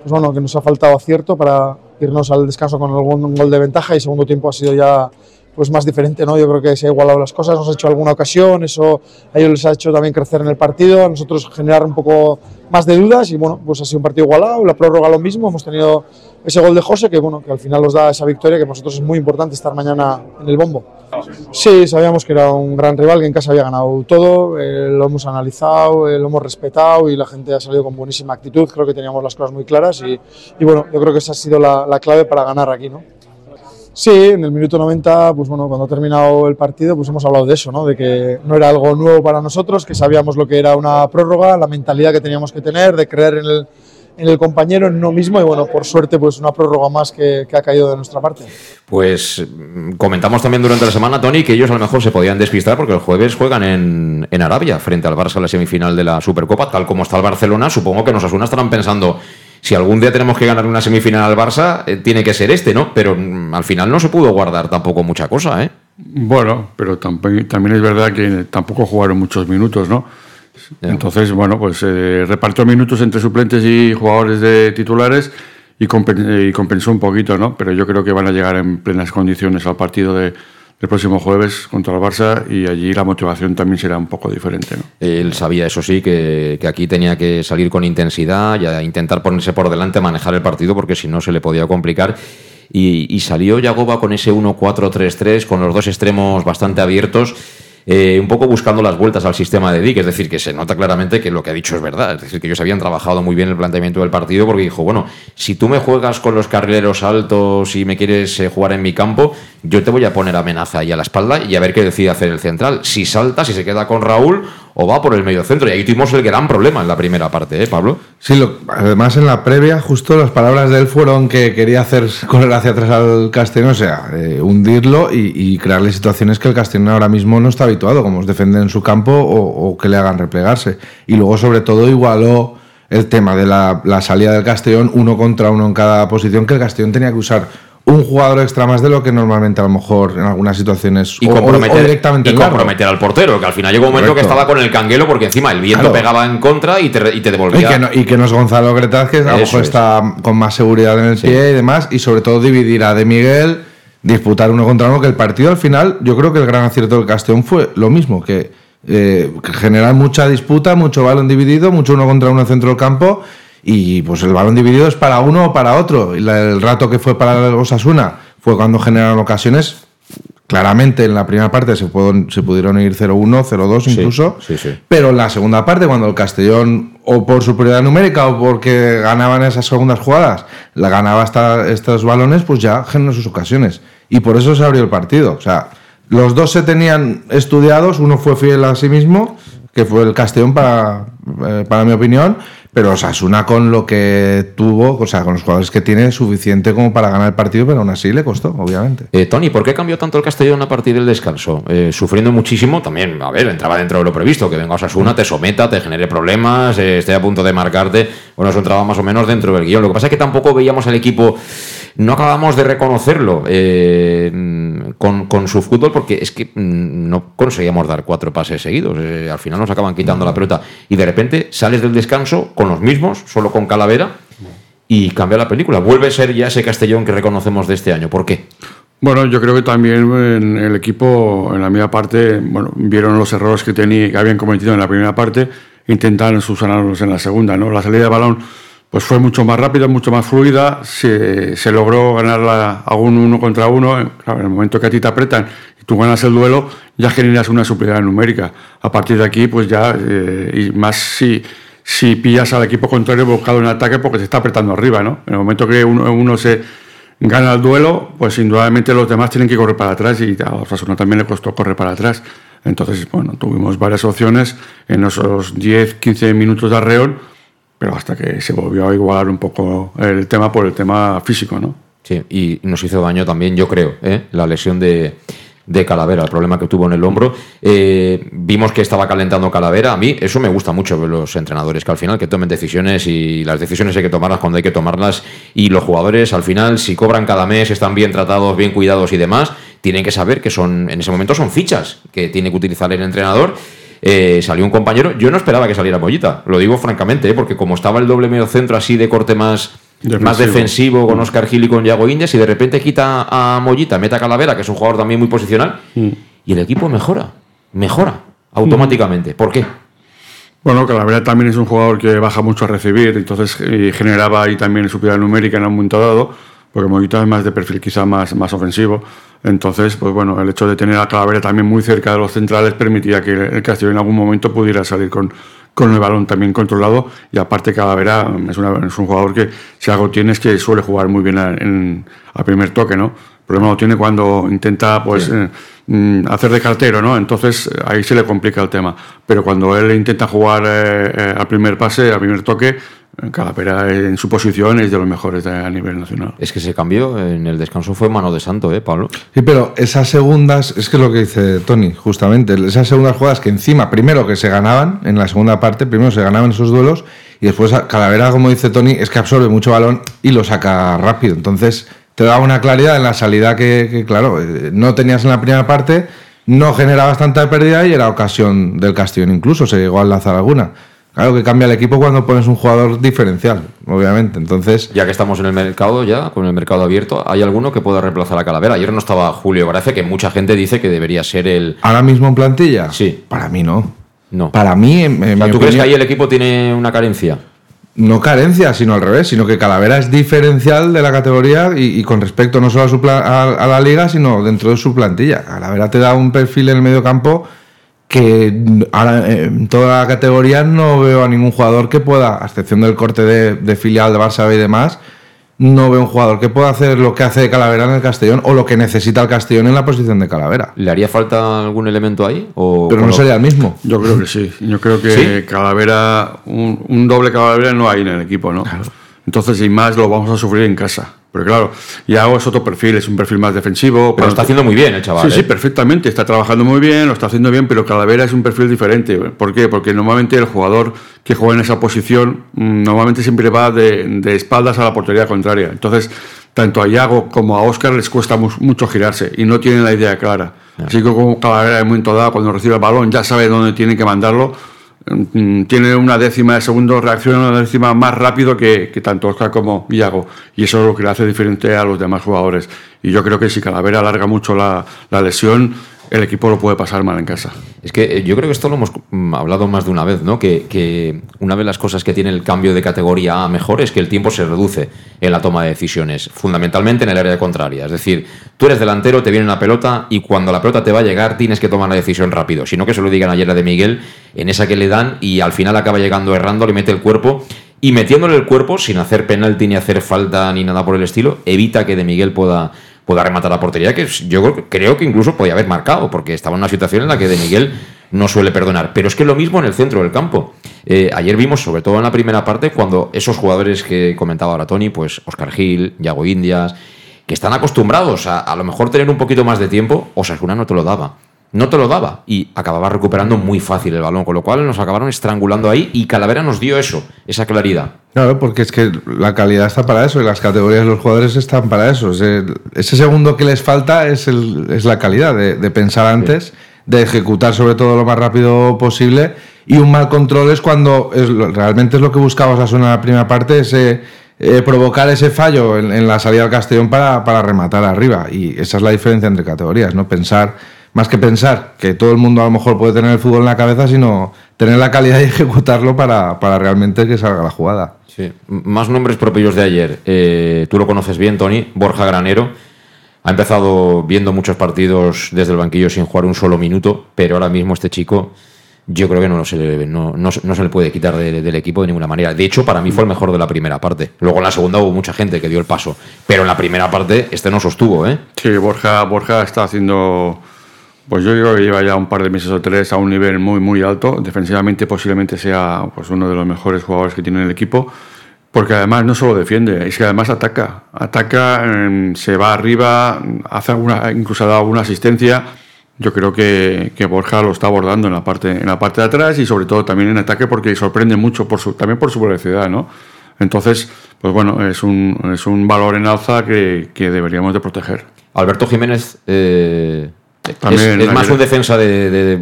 pues bueno, que nos ha faltado acierto para irnos al descanso con algún gol de ventaja y segundo tiempo ha sido ya pues más diferente, ¿no? Yo creo que se ha igualado las cosas, nos ha hecho alguna ocasión, eso a ellos les ha hecho también crecer en el partido, a nosotros generar un poco más de dudas y bueno, pues ha sido un partido igualado, la prórroga lo mismo, hemos tenido ese gol de José que bueno, que al final nos da esa victoria que para nosotros es muy importante estar mañana en el bombo. Sí, sabíamos que era un gran rival, que en casa había ganado todo, eh, lo hemos analizado, eh, lo hemos respetado y la gente ha salido con buenísima actitud, creo que teníamos las cosas muy claras y, bueno, yo creo que esa ha sido la, la clave para ganar aquí, ¿no? Sí, en el minuto 90, pues bueno, cuando ha terminado el partido, pues hemos hablado de eso, ¿no? De que no era algo nuevo para nosotros, que sabíamos lo que era una prórroga, la mentalidad que teníamos que tener, de creer en el, en el compañero, en uno mismo y bueno, por suerte pues una prórroga más que, que ha caído de nuestra parte. Pues mm, comentamos también durante la semana, Tony, que ellos a lo mejor se podían despistar porque el jueves juegan en, en Arabia frente al Barça en la semifinal de la Supercopa, tal como está el Barcelona. Supongo que nos Asuna estarán pensando si algún día tenemos que ganar una semifinal al Barça, eh, tiene que ser este, ¿no? Pero mm, al final no se pudo guardar tampoco mucha cosa, ¿eh? Bueno, pero tamp- también es verdad que tampoco jugaron muchos minutos, ¿no? Entonces, bueno, pues eh, repartió minutos entre suplentes y jugadores de titulares y, compen- y compensó un poquito, ¿no? Pero yo creo que van a llegar en plenas condiciones al partido de, del próximo jueves contra el Barça y allí la motivación también será un poco diferente, ¿no? Él sabía, eso sí, que, que aquí tenía que salir con intensidad y a intentar ponerse por delante, manejar el partido, porque si no se le podía complicar. Y, y salió Yagoba con ese 1-4-3-3, con los dos extremos bastante abiertos, eh, un poco buscando las vueltas al sistema de Dick. Es decir, que se nota claramente que lo que ha dicho es verdad. Es decir, que ellos habían trabajado muy bien el planteamiento del partido, porque dijo, bueno, si tú me juegas con los carrileros altos y me quieres eh, jugar en mi campo, yo te voy a poner amenaza ahí a la espalda y a ver qué decide hacer el central. Si salta, si se queda con Raúl o va por el medio centro. Y ahí tuvimos el gran problema en la primera parte, ¿eh, Pablo? Sí, lo- además en la previa, justo las palabras de él fueron que quería hacer correr hacia atrás al Castellón, o sea, eh, hundirlo y, crearle situaciones que el Castellón ahora mismo no está habituado, como es defender en su campo o, o que le hagan replegarse. Y luego, sobre todo, igualó el tema de la, la salida del Castellón uno contra uno en cada posición, que el Castellón tenía que usar un jugador extra más de lo que normalmente a lo mejor en algunas situaciones Y o- comprometer, o directamente y comprometer al portero, que al final llegó un momento que estaba con el canguelo porque encima el viento Claro. pegaba en contra y te, y te Y devolvía. que, no, y que no es Gonzalo Gretaz, que a lo mejor es. está con más seguridad en el pie y demás, y sobre todo dividir a De Miguel, disputar uno contra uno, que el partido al final, yo creo que el gran acierto del Castellón fue lo mismo, que, eh, que generar mucha disputa, mucho balón dividido, mucho uno contra uno en centro del campo, y pues el balón dividido es para uno o para otro. Y la- el rato que fue para el Osasuna fue cuando generaron ocasiones. Claramente en la primera parte se, pudo- se pudieron ir 0-1, 0-2 incluso. sí, sí. Pero en la segunda parte, cuando el Castellón, o por superioridad numérica o porque ganaban esas segundas jugadas, la ganaba hasta estos balones, pues ya generó sus ocasiones. Y por eso se abrió el partido. O sea, los dos se tenían estudiados, uno fue fiel a sí mismo, que fue el Castellón para, eh, para mi opinión, pero Osasuna con lo que tuvo, o sea, con los jugadores que tiene, suficiente como para ganar el partido, pero aún así le costó, obviamente. Eh, Tony, ¿por qué cambió tanto el Castellón a partir del descanso? Eh, sufriendo muchísimo, también, a ver, entraba dentro de lo previsto, que venga Osasuna, te someta, te genere problemas, eh, esté a punto de marcarte. Bueno, eso entraba más o menos dentro del guion. Lo que pasa es que tampoco veíamos al equipo, no acabamos de reconocerlo eh, con, con su fútbol, porque es que mm, no conseguíamos dar cuatro pases seguidos. Eh, al final nos acaban quitando la pelota y de repente sales del descanso con los mismos, solo con Calavera. Y cambia la película. Vuelve a ser ya ese Castellón que reconocemos de este año. ¿Por qué? Bueno, yo creo que también en el equipo, en la media parte, bueno, vieron los errores que, tenía, que habían cometido en la primera parte, intentaron subsanarlos en la segunda, ¿no? La salida de balón pues fue mucho más rápida, mucho más fluida, se, se logró ganar a un uno contra uno, en el momento que a ti te apretan y tú ganas el duelo, ya generas una superioridad numérica. A partir de aquí, pues ya, eh, y más si, si pillas al equipo contrario buscado en ataque porque te está apretando arriba, ¿no? En el momento que uno, uno se gana el duelo, pues indudablemente los demás tienen que correr para atrás y a Osasuna también le costó correr para atrás. Entonces, bueno, tuvimos varias opciones en esos 10, 15 minutos de arreón, pero hasta que se volvió a igualar un poco el tema por el tema físico, ¿no? Sí, y nos hizo daño también, yo creo, ¿eh? la lesión de, de Calavera, el problema que tuvo en el hombro. Eh, vimos que estaba calentando Calavera. A mí eso me gusta mucho los entrenadores, que al final que tomen decisiones y las decisiones hay que tomarlas cuando hay que tomarlas. Y los jugadores, al final, si cobran cada mes, están bien tratados, bien cuidados y demás, tienen que saber que son, en ese momento son fichas que tiene que utilizar el entrenador. Eh, salió un compañero, yo no esperaba que saliera Mollita, lo digo francamente, ¿eh? porque como estaba el doble medio centro así de corte más, más defensivo con Oscar Gil y con Yago Indias y de repente quita a Mollita, mete a Calavera, que es un jugador también muy posicional, y el equipo mejora, mejora automáticamente. ¿Por qué? Bueno, Calavera también es un jugador que baja mucho a recibir, entonces eh, generaba ahí también superioridad numérica en un momento dado, porque Moguita es más de perfil quizá más, más ofensivo. Entonces, pues bueno, el hecho de tener a Calavera también muy cerca de los centrales permitía que el Castillo en algún momento pudiera salir con, con el balón también controlado. Y aparte, Calavera es, una- es un jugador que, si algo tiene, es que suele jugar muy bien a, en- a primer toque, ¿no? El problema lo tiene cuando intenta, pues. eh, mm, hacer de cartero, ¿no? Entonces ahí se le complica el tema. Pero cuando él intenta jugar eh, eh, al primer pase, al primer toque, Calavera en su posición es de los mejores a nivel nacional. Es que ese cambio en el descanso fue mano de santo, ¿eh, Pablo? Sí, pero esas segundas, es que es lo que dice Tony, justamente, esas segundas jugadas que encima, primero que se ganaban en la segunda parte, primero se ganaban esos duelos y después Calavera, como dice Tony, es que absorbe mucho balón y lo saca rápido. Entonces te da una claridad en la salida que, que claro, eh, no tenías en la primera parte, no generabas tanta pérdida y era ocasión del Castellón incluso, se llegó a lanzar alguna. Claro que cambia el equipo cuando pones un jugador diferencial, obviamente. Entonces, ya que estamos en el mercado ya, con el mercado abierto, ¿hay alguno que pueda reemplazar a Calavera? Ayer no estaba Julio Parece que mucha gente dice que debería ser el. ¿Ahora mismo en plantilla? Sí. Para mí no. No. Para mí. En, ¿Tú crees que ahí el equipo tiene una carencia? No carencia, sino al revés, sino que Calavera es diferencial de la categoría y, con respecto no solo a, su a, la liga, sino dentro de su plantilla. Calavera te da un perfil en el medio campo que ahora en toda la categoría no veo a ningún jugador que pueda, a excepción del corte de, filial de Barça y demás, no veo un jugador que pueda hacer lo que hace Calavera en el Castellón o lo que necesita el Castellón en la posición de Calavera. ¿Le haría falta algún elemento ahí? O Pero no sería el mismo. Yo creo que sí. Yo creo que Calavera, un, doble Calavera no hay en el equipo, ¿no? Entonces, sin más, lo vamos a sufrir en casa. Pero claro, Iago es otro perfil, es un perfil más defensivo. Pero lo está haciendo muy bien el chaval. Sí, sí, ¿eh? perfectamente. Está trabajando muy bien, lo está haciendo bien, pero Calavera es un perfil diferente. ¿Por qué? Porque normalmente el jugador que juega en esa posición mm, normalmente siempre va de, espaldas a la portería contraria. Entonces, tanto a Iago como a Oscar les cuesta mucho girarse y no tienen la idea clara. Así que como Calavera en un momento dado, cuando recibe el balón, ya sabe dónde tiene que mandarlo tiene una décima de segundo, reacciona una décima más rápido que, tanto Oscar como Iago. Y eso es lo que le hace diferente a los demás jugadores. Y yo creo que si Calavera alarga mucho la, la lesión, el equipo lo puede pasar mal en casa. Es que eh, yo creo que esto lo hemos mm, hablado más de una vez, ¿no? Que, una de las cosas que tiene el cambio de categoría a mejor es que el tiempo se reduce en la toma de decisiones, fundamentalmente en el área contraria. Es decir, tú eres delantero, te viene una pelota y cuando la pelota te va a llegar tienes que tomar la decisión rápido. Sino que se lo digan ayer a de Miguel, en esa que le dan y al final acaba llegando errando, le mete el cuerpo y metiéndole el cuerpo sin hacer penalti ni hacer falta ni nada por el estilo, evita que de Miguel pueda pueda rematar la portería, que yo creo que incluso podía haber marcado, porque estaba en una situación en la que De Miguel no suele perdonar. Pero es que lo mismo en el centro del campo. Eh, ayer vimos, sobre todo en la primera parte, cuando esos jugadores que comentaba ahora Tony, pues Oscar Gil, Yago Indias, que están acostumbrados a a lo mejor tener un poquito más de tiempo, Osasuna no te lo daba no te lo daba y acababa recuperando muy fácil el balón, con lo cual nos acabaron estrangulando ahí y Calavera nos dio eso, esa claridad. Claro, porque es que la calidad está para eso y las categorías de los jugadores están para eso. Ese segundo que les falta es, es la calidad de, pensar antes, de ejecutar sobre todo lo más rápido posible y un mal control es cuando realmente es lo que buscabas a en la primera parte, ese... Eh, provocar ese fallo en, la salida del Castellón para, para rematar arriba. Y esa es la diferencia entre categorías, ¿no? Pensar más que pensar que todo el mundo a lo mejor puede tener el fútbol en la cabeza, sino tener la calidad y ejecutarlo para, realmente que salga la jugada. Sí, más nombres propios de ayer. Eh, tú lo conoces bien, Tony, Borja Granero. Ha empezado viendo muchos partidos desde el banquillo sin jugar un solo minuto, pero ahora mismo este chico yo creo que no, se, le, no, no, se le puede quitar del equipo de ninguna manera. De hecho, para mí fue el mejor de la primera parte. Luego en la segunda hubo mucha gente que dio el paso, pero en la primera parte este no sostuvo. ¿eh? Sí, Borja, Borja está haciendo pues yo creo que lleva ya un par de meses o tres a un nivel muy, muy alto. Defensivamente posiblemente sea pues, uno de los mejores jugadores que tiene el equipo. Porque además no solo defiende, es que además ataca. Ataca, em, se va arriba, hace incluso ha dado alguna asistencia. Yo creo que, que, Borja lo está abordando en la, parte, en la parte de atrás y sobre todo también en ataque porque sorprende mucho por su, también por su velocidad, ¿no? Entonces, pues bueno, es un, es un valor en alza que, que deberíamos de proteger. Alberto Jiménez, eh, es, más un defensa de,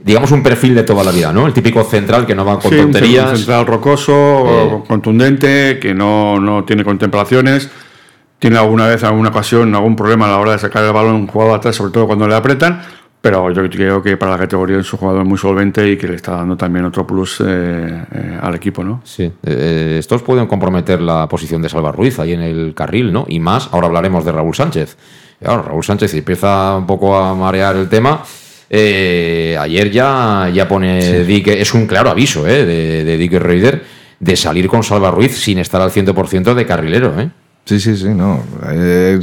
digamos, un perfil de toda la vida, ¿no? El típico central que no va con tonterías. Un central rocoso, eh. contundente, que no, no, tiene contemplaciones. Tiene alguna vez, alguna ocasión, algún problema a la hora de sacar el balón un jugador atrás, sobre todo cuando le apretan. Pero yo creo que para la categoría es un jugador muy solvente y que le está dando también otro plus eh, eh, al equipo, ¿no? Sí. estos pueden comprometer la posición de Salva Ruiz ahí en el carril, ¿no? Y más, ahora hablaremos de Raúl Sánchez Raúl Sánchez empieza un poco a marear el tema. Eh, ayer ya, ya pone Dick, es un claro aviso eh, de, de Dick Reuter de salir con Salva Ruiz sin estar al 100% de carrilero. ¿eh? Sí, sí, sí, no.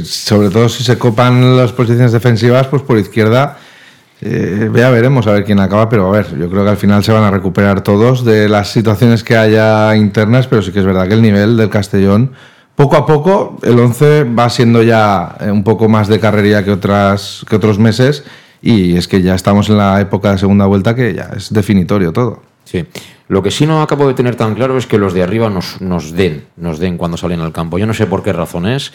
sobre todo si se copan las posiciones defensivas, pues por izquierda Eh, ya veremos a ver quién acaba, pero a ver, yo creo que al final se van a recuperar todos de las situaciones que haya internas, pero sí que es verdad que el nivel del Castellón, poco a poco, el 11 va siendo ya eh, un poco más de carrería que, otras, que otros meses y es que ya estamos en la época de segunda vuelta que ya es definitorio todo. Sí. Lo que sí no acabo de tener tan claro es que los de arriba nos, nos den, nos den cuando salen al campo. Yo no sé por qué razones,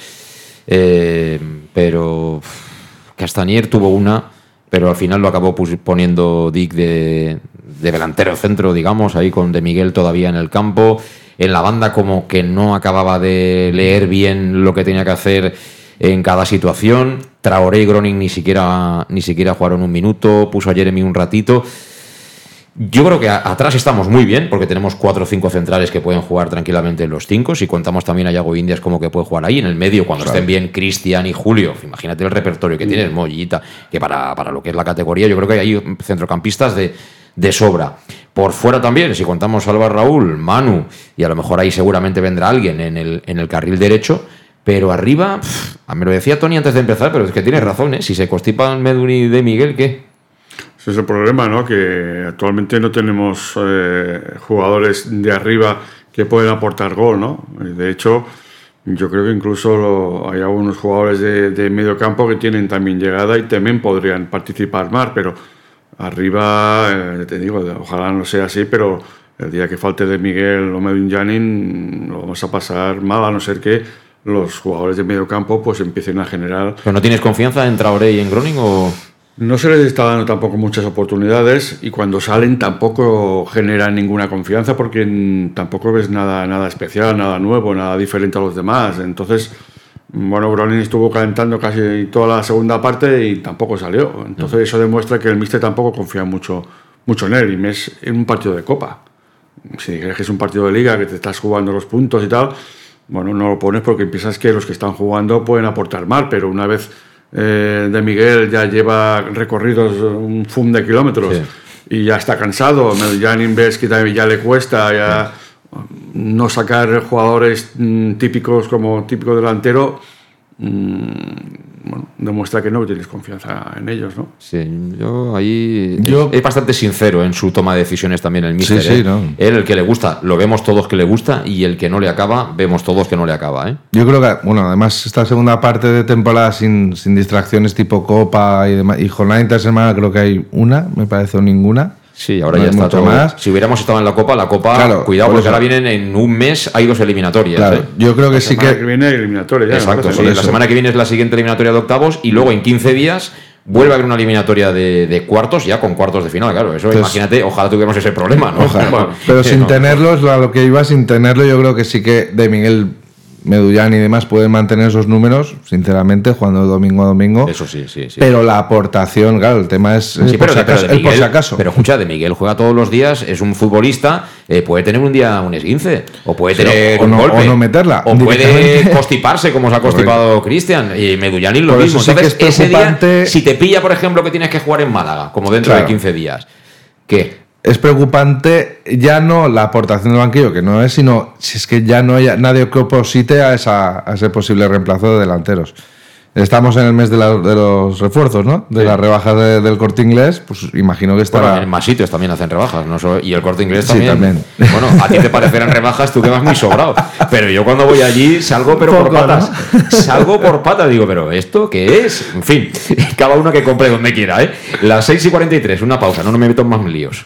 eh, pero Castanier tuvo una, pero al final lo acabó poniendo Dick de, de delantero centro, digamos, ahí con De Miguel todavía en el campo. En la banda como que no acababa de leer bien lo que tenía que hacer en cada situación. Traoré y Groning ni siquiera, ni siquiera jugaron un minuto, puso a Jeremy un ratito. Yo creo que atrás estamos muy bien, porque tenemos cuatro o cinco centrales que pueden jugar tranquilamente en los cinco. Si contamos también a Yago Indias como que puede jugar ahí. En el medio, cuando estén bien Cristian y Julio, imagínate el repertorio que tiene Mollita, que para, para, lo que es la categoría, yo creo que hay centrocampistas de, de sobra. Por fuera también, si contamos a Alba Raúl, Manu, y a lo mejor ahí seguramente vendrá alguien en el, en el carril derecho. Pero arriba, me lo decía Tony antes de empezar, pero es que tienes razón, ¿eh? Si se constipan Meduni de Miguel, ¿qué? Ese es el problema, ¿no? Que actualmente no tenemos eh, jugadores de arriba que pueden aportar gol, ¿no? De hecho, yo creo que incluso hay algunos jugadores de, medio campo que tienen también llegada y también podrían participar más, pero arriba, eh, te digo, ojalá no sea así, pero el día que falte de Miguel o Medun Janin lo vamos a pasar mal, a no ser que los jugadores de medio campo pues empiecen a generar... ¿Pero no tienes confianza en Traoré y en Groning o...? No se les está dando tampoco muchas oportunidades y cuando salen tampoco generan ninguna confianza porque tampoco ves nada, nada especial, nada nuevo, nada diferente a los demás. Entonces, bueno, Groning estuvo calentando casi toda la segunda parte y tampoco salió. Entonces eso demuestra que el míster tampoco confía mucho, mucho en él y es en un partido de copa. Si dijeras que es un partido de liga, que te estás jugando los puntos y tal, bueno, no lo pones porque piensas que los que están jugando pueden aportar mal, pero una vez eh, de Miguel ya lleva recorridos un fum de kilómetros y ya está cansado. Ya ves que ya le cuesta ya no sacar jugadores mm, típicos como típico delantero. Mm, bueno, demuestra que no tienes confianza en ellos, ¿no? Sí, yo ahí es, bastante sincero en su toma de decisiones también el míster. Sí, sí, ¿eh? ¿no? Él, el que le gusta, lo vemos todos que le gusta y el que no le acaba, vemos todos que no le acaba, ¿eh? Yo creo que, bueno, además esta segunda parte de temporada sin, sin distracciones tipo Copa y demás, y jornada intersemana creo que hay una, me parece, o ninguna. Sí, ahora ya está todo. Más. Si hubiéramos estado en la Copa, la Copa, cuidado, porque ahora vienen en un mes, hay dos eliminatorias. ¿eh? Yo creo que sí que. Viene eliminatoria. Ya, Exacto, sí, la semana que viene es la siguiente eliminatoria de octavos y luego en 15 días vuelve a haber una eliminatoria de, cuartos, ya con cuartos de final, claro. Eso imagínate, ojalá tuviéramos ese problema, ¿no? pero sin tenerlos, a lo que iba, sin tenerlo, yo creo que sí que de Miguel Medullán y demás pueden mantener esos números, sinceramente, jugando domingo a domingo. Eso sí, sí. sí. Pero la aportación, claro, el tema es, sí, por, pero, si acaso, Miguel, por, si acaso, Pero escucha, de Miguel juega todos los días, es un futbolista, eh, puede tener un día un esguince, o puede tener o un no, golpe, o no meterla. o puede constiparse como se ha constipado Cristian, y Medullán lo Por mismo. sí Entonces, es ese día, si te pilla, por ejemplo, que tienes que jugar en Málaga, como dentro Claro. de 15 días, ¿qué? Es preocupante ya no la aportación del banquillo, que no es, sino si es que ya no hay nadie que oposite a, esa, a ese posible reemplazo de delanteros. Estamos en el mes de, la- de los refuerzos, ¿no? De Sí. las rebajas de- del corte inglés, pues imagino que estará. Bueno, en más sitios también hacen rebajas, ¿no? Y el corte inglés Sí, también. también. Bueno, a ti te parecerán rebajas, tú que vas muy sobrado. Pero yo cuando voy allí salgo pero por Poco, patas. Salgo por patas, digo, pero ¿esto qué es? En fin, cada uno que compre donde quiera, ¿eh? Las 6 y 43, una pausa, no, no me meto en más líos.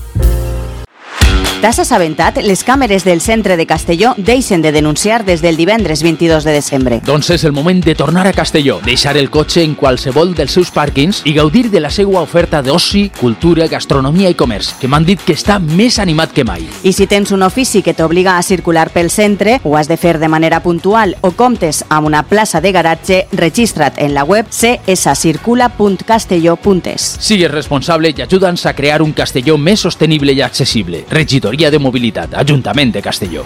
T'has assabentat? Les càmeres del centre de Castelló deixen de denunciar des del divendres 22 de desembre. Doncs és el moment de tornar a Castelló, deixar el cotxe en qualsevol dels seus pàrquings i gaudir de la seva oferta d'oci, cultura, gastronomia i comerç, que m'han dit que està més animat que mai. I si tens un ofici que t'obliga a circular pel centre, ho has de fer de manera puntual o comptes amb una plaça de garatge, registra't en la web cscircula.castelló.es. Sigues responsable i ajuda'ns a crear un Castelló més sostenible i accessible. De Mobilitat, Ajuntament de Castelló.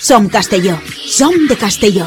Som Castelló. Som de Castelló.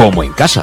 como en casa.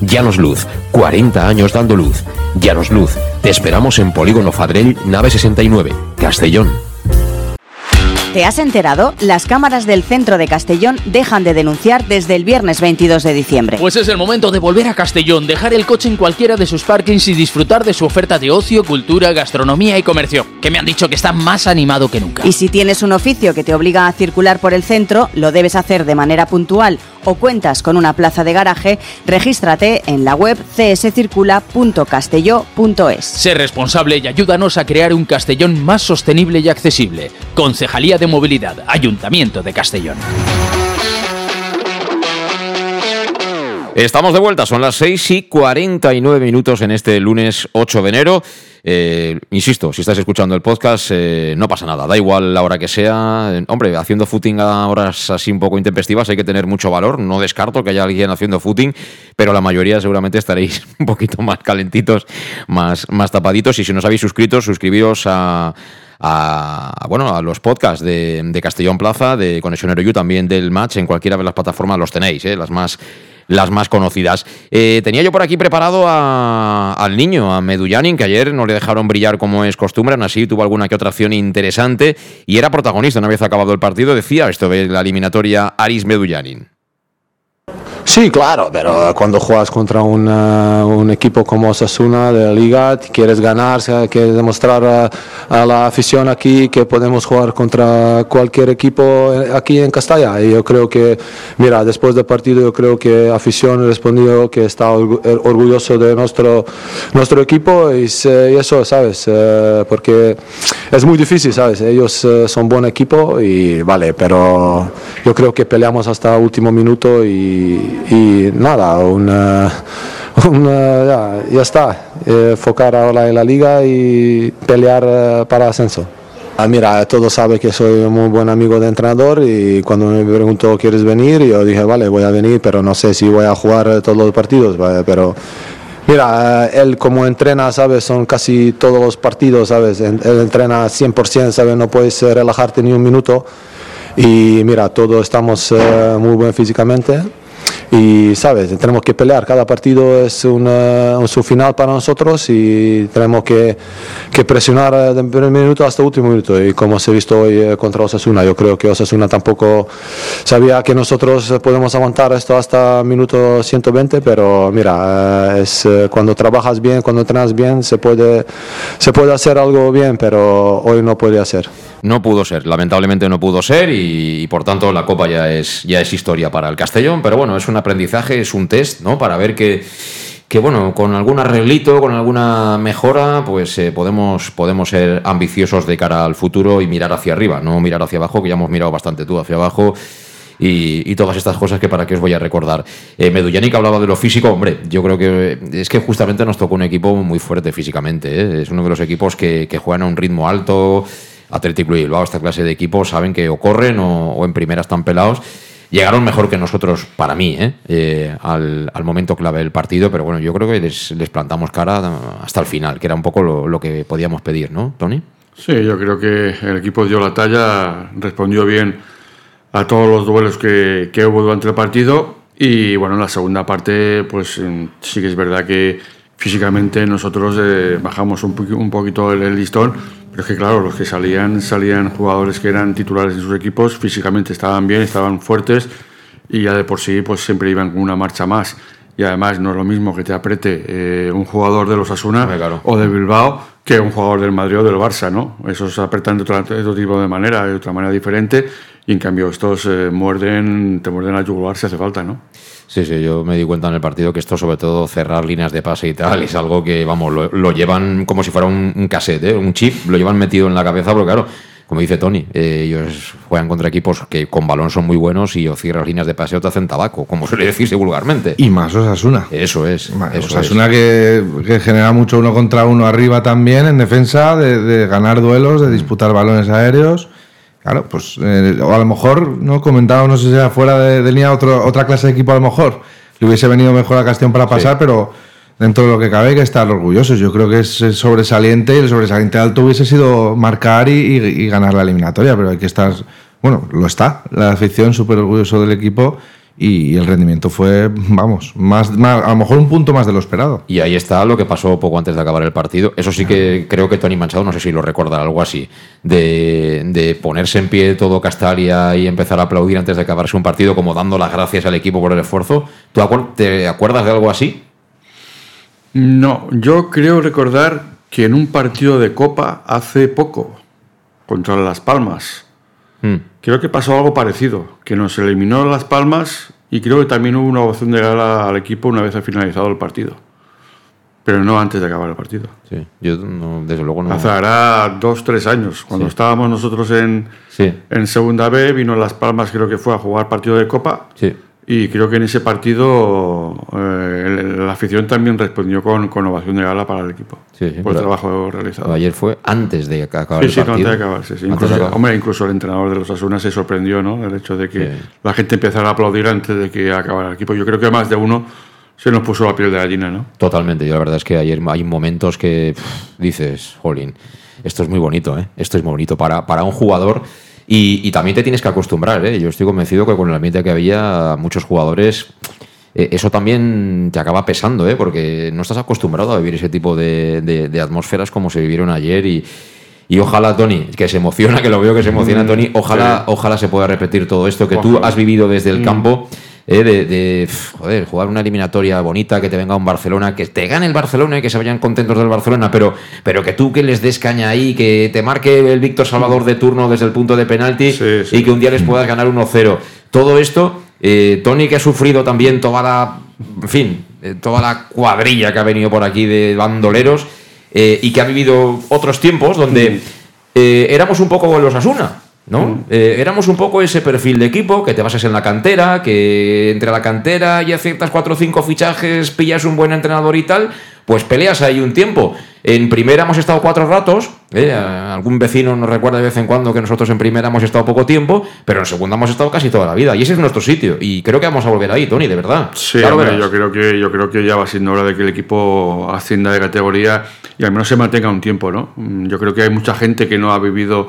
Llanos Luz, 40 años dando luz. Llanos Luz, te esperamos en Polígono Fadrell, nave 69, Castellón. ¿Te has enterado? Las cámaras del centro de Castellón dejan de denunciar desde el viernes 22 de diciembre. Pues es el momento de volver a Castellón, dejar el coche en cualquiera de sus parkings y disfrutar de su oferta de ocio, cultura, gastronomía y comercio, que me han dicho que está más animado que nunca. Y si tienes un oficio que te obliga a circular por el centro, lo debes hacer de manera puntual o cuentas con una plaza de garaje, regístrate en la web cscircula.castelló.es. Sé responsable y ayúdanos a crear un Castellón más sostenible y accesible. Concejalía de Movilidad, Ayuntamiento de Castellón. Estamos de vuelta, son las 6 y 49 minutos en este lunes 8 de enero. Eh, insisto, si estás escuchando el podcast, eh, no pasa nada, da igual la hora que sea. Eh, hombre, haciendo footing a horas así un poco intempestivas hay que tener mucho valor. No descarto que haya alguien haciendo footing, pero la mayoría seguramente estaréis un poquito más calentitos, más, más tapaditos. Y si no os habéis suscrito, suscribiros a bueno, a los podcasts de, Castellón Plaza, de Conexión You, también del Match, en cualquiera de las plataformas los tenéis, ¿eh? las más las más conocidas. Eh, tenía yo por aquí preparado al niño, a Medullanin, que ayer no le dejaron brillar como es costumbre, aún así tuvo alguna que otra acción interesante y era protagonista una vez acabado el partido. Decía esto de la eliminatoria Aris Medullanin. Sí, claro, pero cuando juegas contra un, un equipo como Osasuna de la liga, quieres ganar, quieres demostrar a, la afición aquí que podemos jugar contra cualquier equipo aquí en Castalla. Y yo creo que, mira, después del partido yo creo que afición ha respondido que está orgulloso de nuestro, nuestro equipo y, eso, ¿sabes? Eh, porque es muy difícil, ¿sabes? Ellos eh, son buen equipo y vale, pero yo creo que peleamos hasta último minuto y y nada, una, ya, está, eh, focar ahora en la liga y pelear eh, para ascenso. Ah, mira, todos saben que soy muy buen amigo de entrenador y cuando me preguntó ¿quieres venir? Yo dije, vale, voy a venir, pero no sé si voy a jugar todos los partidos, pero Mira, eh, él como entrena, ¿sabes? Son casi todos los partidos, ¿sabes? Él entrena 100%, ¿sabes? No puedes relajarte ni un minuto. Y mira, todos estamos muy bien físicamente y sabes, tenemos que pelear, cada partido es un, su final para nosotros y tenemos que, que presionar desde el primer minuto hasta el último minuto. Y como se ha visto hoy eh, contra Osasuna, yo creo que Osasuna tampoco sabía que nosotros podemos aguantar esto hasta minuto 120, pero mira, eh, es eh, cuando trabajas bien, cuando entrenas bien, se puede, se puede hacer algo bien, pero hoy no puede hacer. No pudo ser, lamentablemente no pudo ser y, por tanto la Copa ya es, ya es historia para el Castellón, pero bueno, es un aprendizaje, es un test, ¿no? Para ver que, que bueno, con algún arreglito, con alguna mejora, pues eh, podemos, podemos ser ambiciosos de cara al futuro y mirar hacia arriba, no mirar hacia abajo, que ya hemos mirado bastante tú hacia abajo. Y, todas estas cosas que para qué os voy a recordar. Eh, que hablaba de lo físico, hombre, yo creo que es que justamente nos tocó un equipo muy fuerte físicamente, ¿eh? es uno de los equipos que, que juegan a un ritmo alto, Atlético y Bilbao, esta clase de equipos, saben que o corren o, en primera están pelados. Llegaron mejor que nosotros, para mí, ¿eh? Eh, al, momento clave del partido, pero bueno, yo creo que les, plantamos cara hasta el final, que era un poco lo, que podíamos pedir, ¿no, Tony? Sí, yo creo que el equipo dio la talla, respondió bien a todos los duelos que, hubo durante el partido y bueno, en la segunda parte, pues sí que es verdad que físicamente nosotros eh, bajamos un poquito el, listón, pero es que claro, los que salían, salían jugadores que eran titulares en sus equipos, físicamente estaban bien, estaban fuertes y ya de por sí pues siempre iban con una marcha más. Y además no es lo mismo que te apriete eh, un jugador de los Asuna o de Bilbao que un jugador del Madrid o del Barça, ¿no? Esos apretan de otro, tipo de manera, de otra manera diferente, y en cambio estos eh, muerden, te muerden a yugular si hace falta, ¿no? Sí, sí, yo me di cuenta en el partido que esto, sobre todo cerrar líneas de pase y tal, es algo que, vamos, lo, llevan como si fuera un, cassette, ¿eh? un chip, lo llevan metido en la cabeza, porque claro, como dice Tony, eh, ellos juegan contra equipos que con balón son muy buenos y o cierras líneas de pase o te hacen tabaco, como suele decirse vulgarmente. Y más Osasuna. Eso es. Eso Osasuna Que, que, genera mucho uno contra uno arriba también en defensa, de, de ganar duelos, de disputar balones aéreos. Claro, pues eh, o a lo mejor, ¿no? Comentaba, no sé si era fuera de, de línea otro, otra clase de equipo a lo mejor. Le hubiese venido mejor a Castellón para pasar, pero dentro de lo que cabe hay que estar orgullosos. Yo creo que es sobresaliente y el sobresaliente alto hubiese sido marcar y ganar la eliminatoria, pero hay que estar, bueno, lo está, la afición súper orgulloso del equipo y el rendimiento fue, vamos, más, a lo mejor un punto más de lo esperado. Y ahí está lo que pasó poco antes de acabar el partido. Eso sí que creo que Tony Manchado, no sé si lo recuerda, algo así, de, ponerse en pie todo Castalia y empezar a aplaudir antes de acabarse un partido, como dando las gracias al equipo por el esfuerzo. ¿Tú te acuerdas de algo así? No, yo creo recordar que en un partido de Copa hace poco, contra Las Palmas, Hmm. Creo que pasó algo parecido, que nos eliminó Las Palmas y creo que también hubo una ovación de gala al equipo una vez ha finalizado el partido. Pero no antes de acabar el partido. Sí, yo no, desde luego no. Hace hará dos, tres años. Cuando Sí. estábamos nosotros en, Sí. en Segunda B, vino Las Palmas, creo que fue a jugar partido de Copa. Sí. Y creo que en ese partido eh, el- afición también respondió con, con ovación de gala para el equipo. Sí, sí, por el trabajo realizado. Ayer fue antes de acabar Sí, el sí, partido. antes de acabarse. sí. Antes de Incluso, acabar. hombre, incluso el entrenador de los Asunas se sorprendió, ¿no? El hecho de que Sí. la gente empezara a aplaudir antes de que acabara el equipo. Yo creo que más de uno se nos puso la piel de gallina, ¿no? Totalmente. Yo la verdad es que ayer hay momentos que pff, dices, jolín, esto es muy bonito, ¿eh? Esto es muy bonito para, para un jugador. Y, y también te tienes que acostumbrar, ¿eh? Yo estoy convencido que con el ambiente que había, muchos jugadores, eso también te acaba pesando, ¿eh? Porque no estás acostumbrado a vivir ese tipo de, de- de atmósferas como se vivieron ayer y... Y ojalá, Tony, que se emociona, que lo veo que se emociona, Mm, Tony, ojalá, sí. ojalá se pueda repetir todo esto que tú has vivido desde el Mm. campo eh, de, de, joder, jugar una eliminatoria bonita, que te venga un Barcelona, que te gane el Barcelona y que se vayan contentos del Barcelona, pero, pero que tú que les des caña ahí, que te marque el Víctor Salvador de turno desde el punto de penalti y que un día les puedas ganar 1-0. Todo esto, eh, Tony que ha sufrido también toda la, en fin, eh, toda la cuadrilla que ha venido por aquí de bandoleros eh, y que ha vivido otros tiempos donde eh, éramos un poco los Asuna. ¿no? Eh, éramos un poco ese perfil de equipo que te basas en la cantera, que entre la cantera y aciertas cuatro o cinco fichajes, pillas un buen entrenador y tal, pues peleas ahí un tiempo. En primera hemos estado cuatro ratos, ¿eh? A- algún vecino nos recuerda de vez en cuando que nosotros en primera hemos estado poco tiempo, pero en segunda hemos estado casi toda la vida y ese es nuestro sitio y creo que vamos a volver ahí, Tony, de verdad. Sí, hombre, yo creo que yo creo que ya va siendo hora de que el equipo ascienda de categoría y al menos se mantenga un tiempo, ¿no? Mm, Yo creo que hay mucha gente que no ha vivido,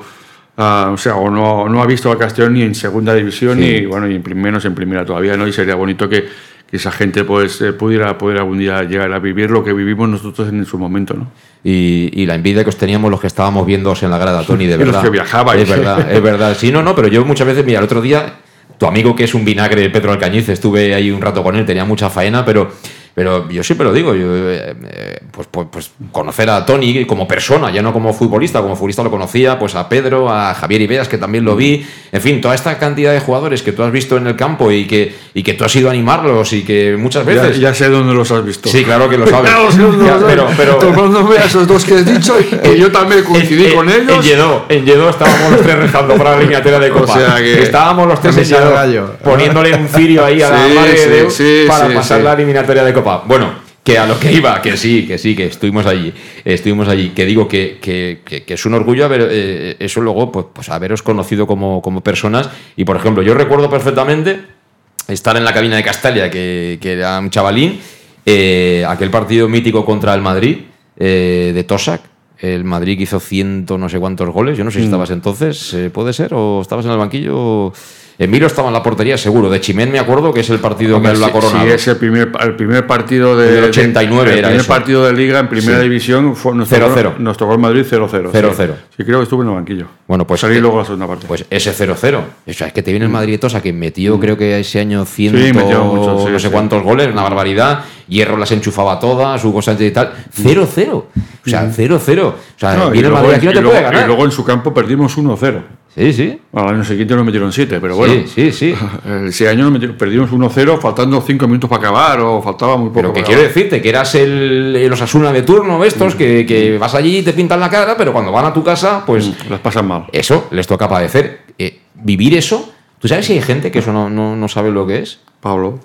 ah, o sea, o no, no ha visto al Castellón ni en segunda división Sí. ni bueno, y en menos en primera todavía, ¿no? Y sería bonito que, que esa gente pues eh, pudiera poder algún día llegar a vivir lo que vivimos nosotros en su momento, ¿no? Y, y la envidia que os teníamos los que estábamos viéndoos en la grada, Tony, de Y los verdad. que viajabais. Es verdad, es verdad. Sí, no, no, pero yo muchas veces, mira, el otro día, tu amigo que es un vinagre, Pedro Alcañiz, estuve ahí un rato con él, tenía mucha faena, pero, pero yo siempre lo digo, yo, eh, eh, pues, pues, pues conocer a Tony como persona, ya no como futbolista, como futbolista lo conocía, pues a Pedro, a Javier Ibeas, que también lo vi, en fin, toda esta cantidad de jugadores que tú has visto en el campo y que, y que tú has ido a animarlos y que muchas veces... ya sé dónde los has visto. Sí, claro que lo sabes. Ya, pero- pero- Tomándome a esos dos que has dicho y y yo también coincidí En- con en- ellos. En Lledó, en Lledó estábamos los tres rezando para la eliminatoria de O Copa. sea que- Estábamos los tres en Lledó, poniéndole un cirio ahí a la madre sí, de sí, para pasar la eliminatoria de Copa. Bueno, que a lo que iba, que sí, que sí, que estuvimos allí, estuvimos allí, que digo que, que- que- que es un orgullo haber, eh, eso luego, pues, pues haberos conocido como, como personas. Y por ejemplo, yo recuerdo perfectamente estar en la cabina de Castalia, que, que era un chavalín, eh, aquel partido mítico contra el Madrid, eh, de Tosac. El Madrid que hizo ciento no sé cuántos goles. Yo no sé si Mm. estabas entonces, ¿puede ser? ¿O estabas en el banquillo? Emilio estaba en la portería, seguro. De Chimén me acuerdo que es el partido Hombre, que él lo ha sí, coronado. sí, es el primer, el primer partido de, Del 89 el era primer eso. partido de Liga en primera Sí. división fue, nos, 0-0. tocó, nos tocó el Madrid 0-0. 0-0. Sí. Sí, creo que estuve en el banquillo. Bueno, pues Salí que- luego a la segunda parte. Pues ese 0-0. O sea, es que te viene el Madrid de Tosa que metió, creo que ese año 100, Mm. Sí, metió mucho, no sé cuántos goles, una barbaridad. Hierro las enchufaba todas, Hugo Sánchez y tal. 0-0. O sea, 0-0. O sea, No, viene el Madrid aquí no te luego- puede ganar. Y luego en su campo perdimos 1-0. Sí, sí. Al año siguiente nos metieron 7, pero Sí, bueno. sí, sí. Ese año nos metieron- perdimos 1-0 faltando 5 minutos para acabar o faltaba muy poco. Pero que quiero acabar. decirte que eras el, el Osasuna de turno, estos, Mm. que, que vas allí y te pintan la cara, pero cuando van a tu casa, pues Las pasan mal. eso les toca padecer. Eh, vivir eso, ¿tú sabes si hay gente que eso no, no, no sabe lo que es? Pablo.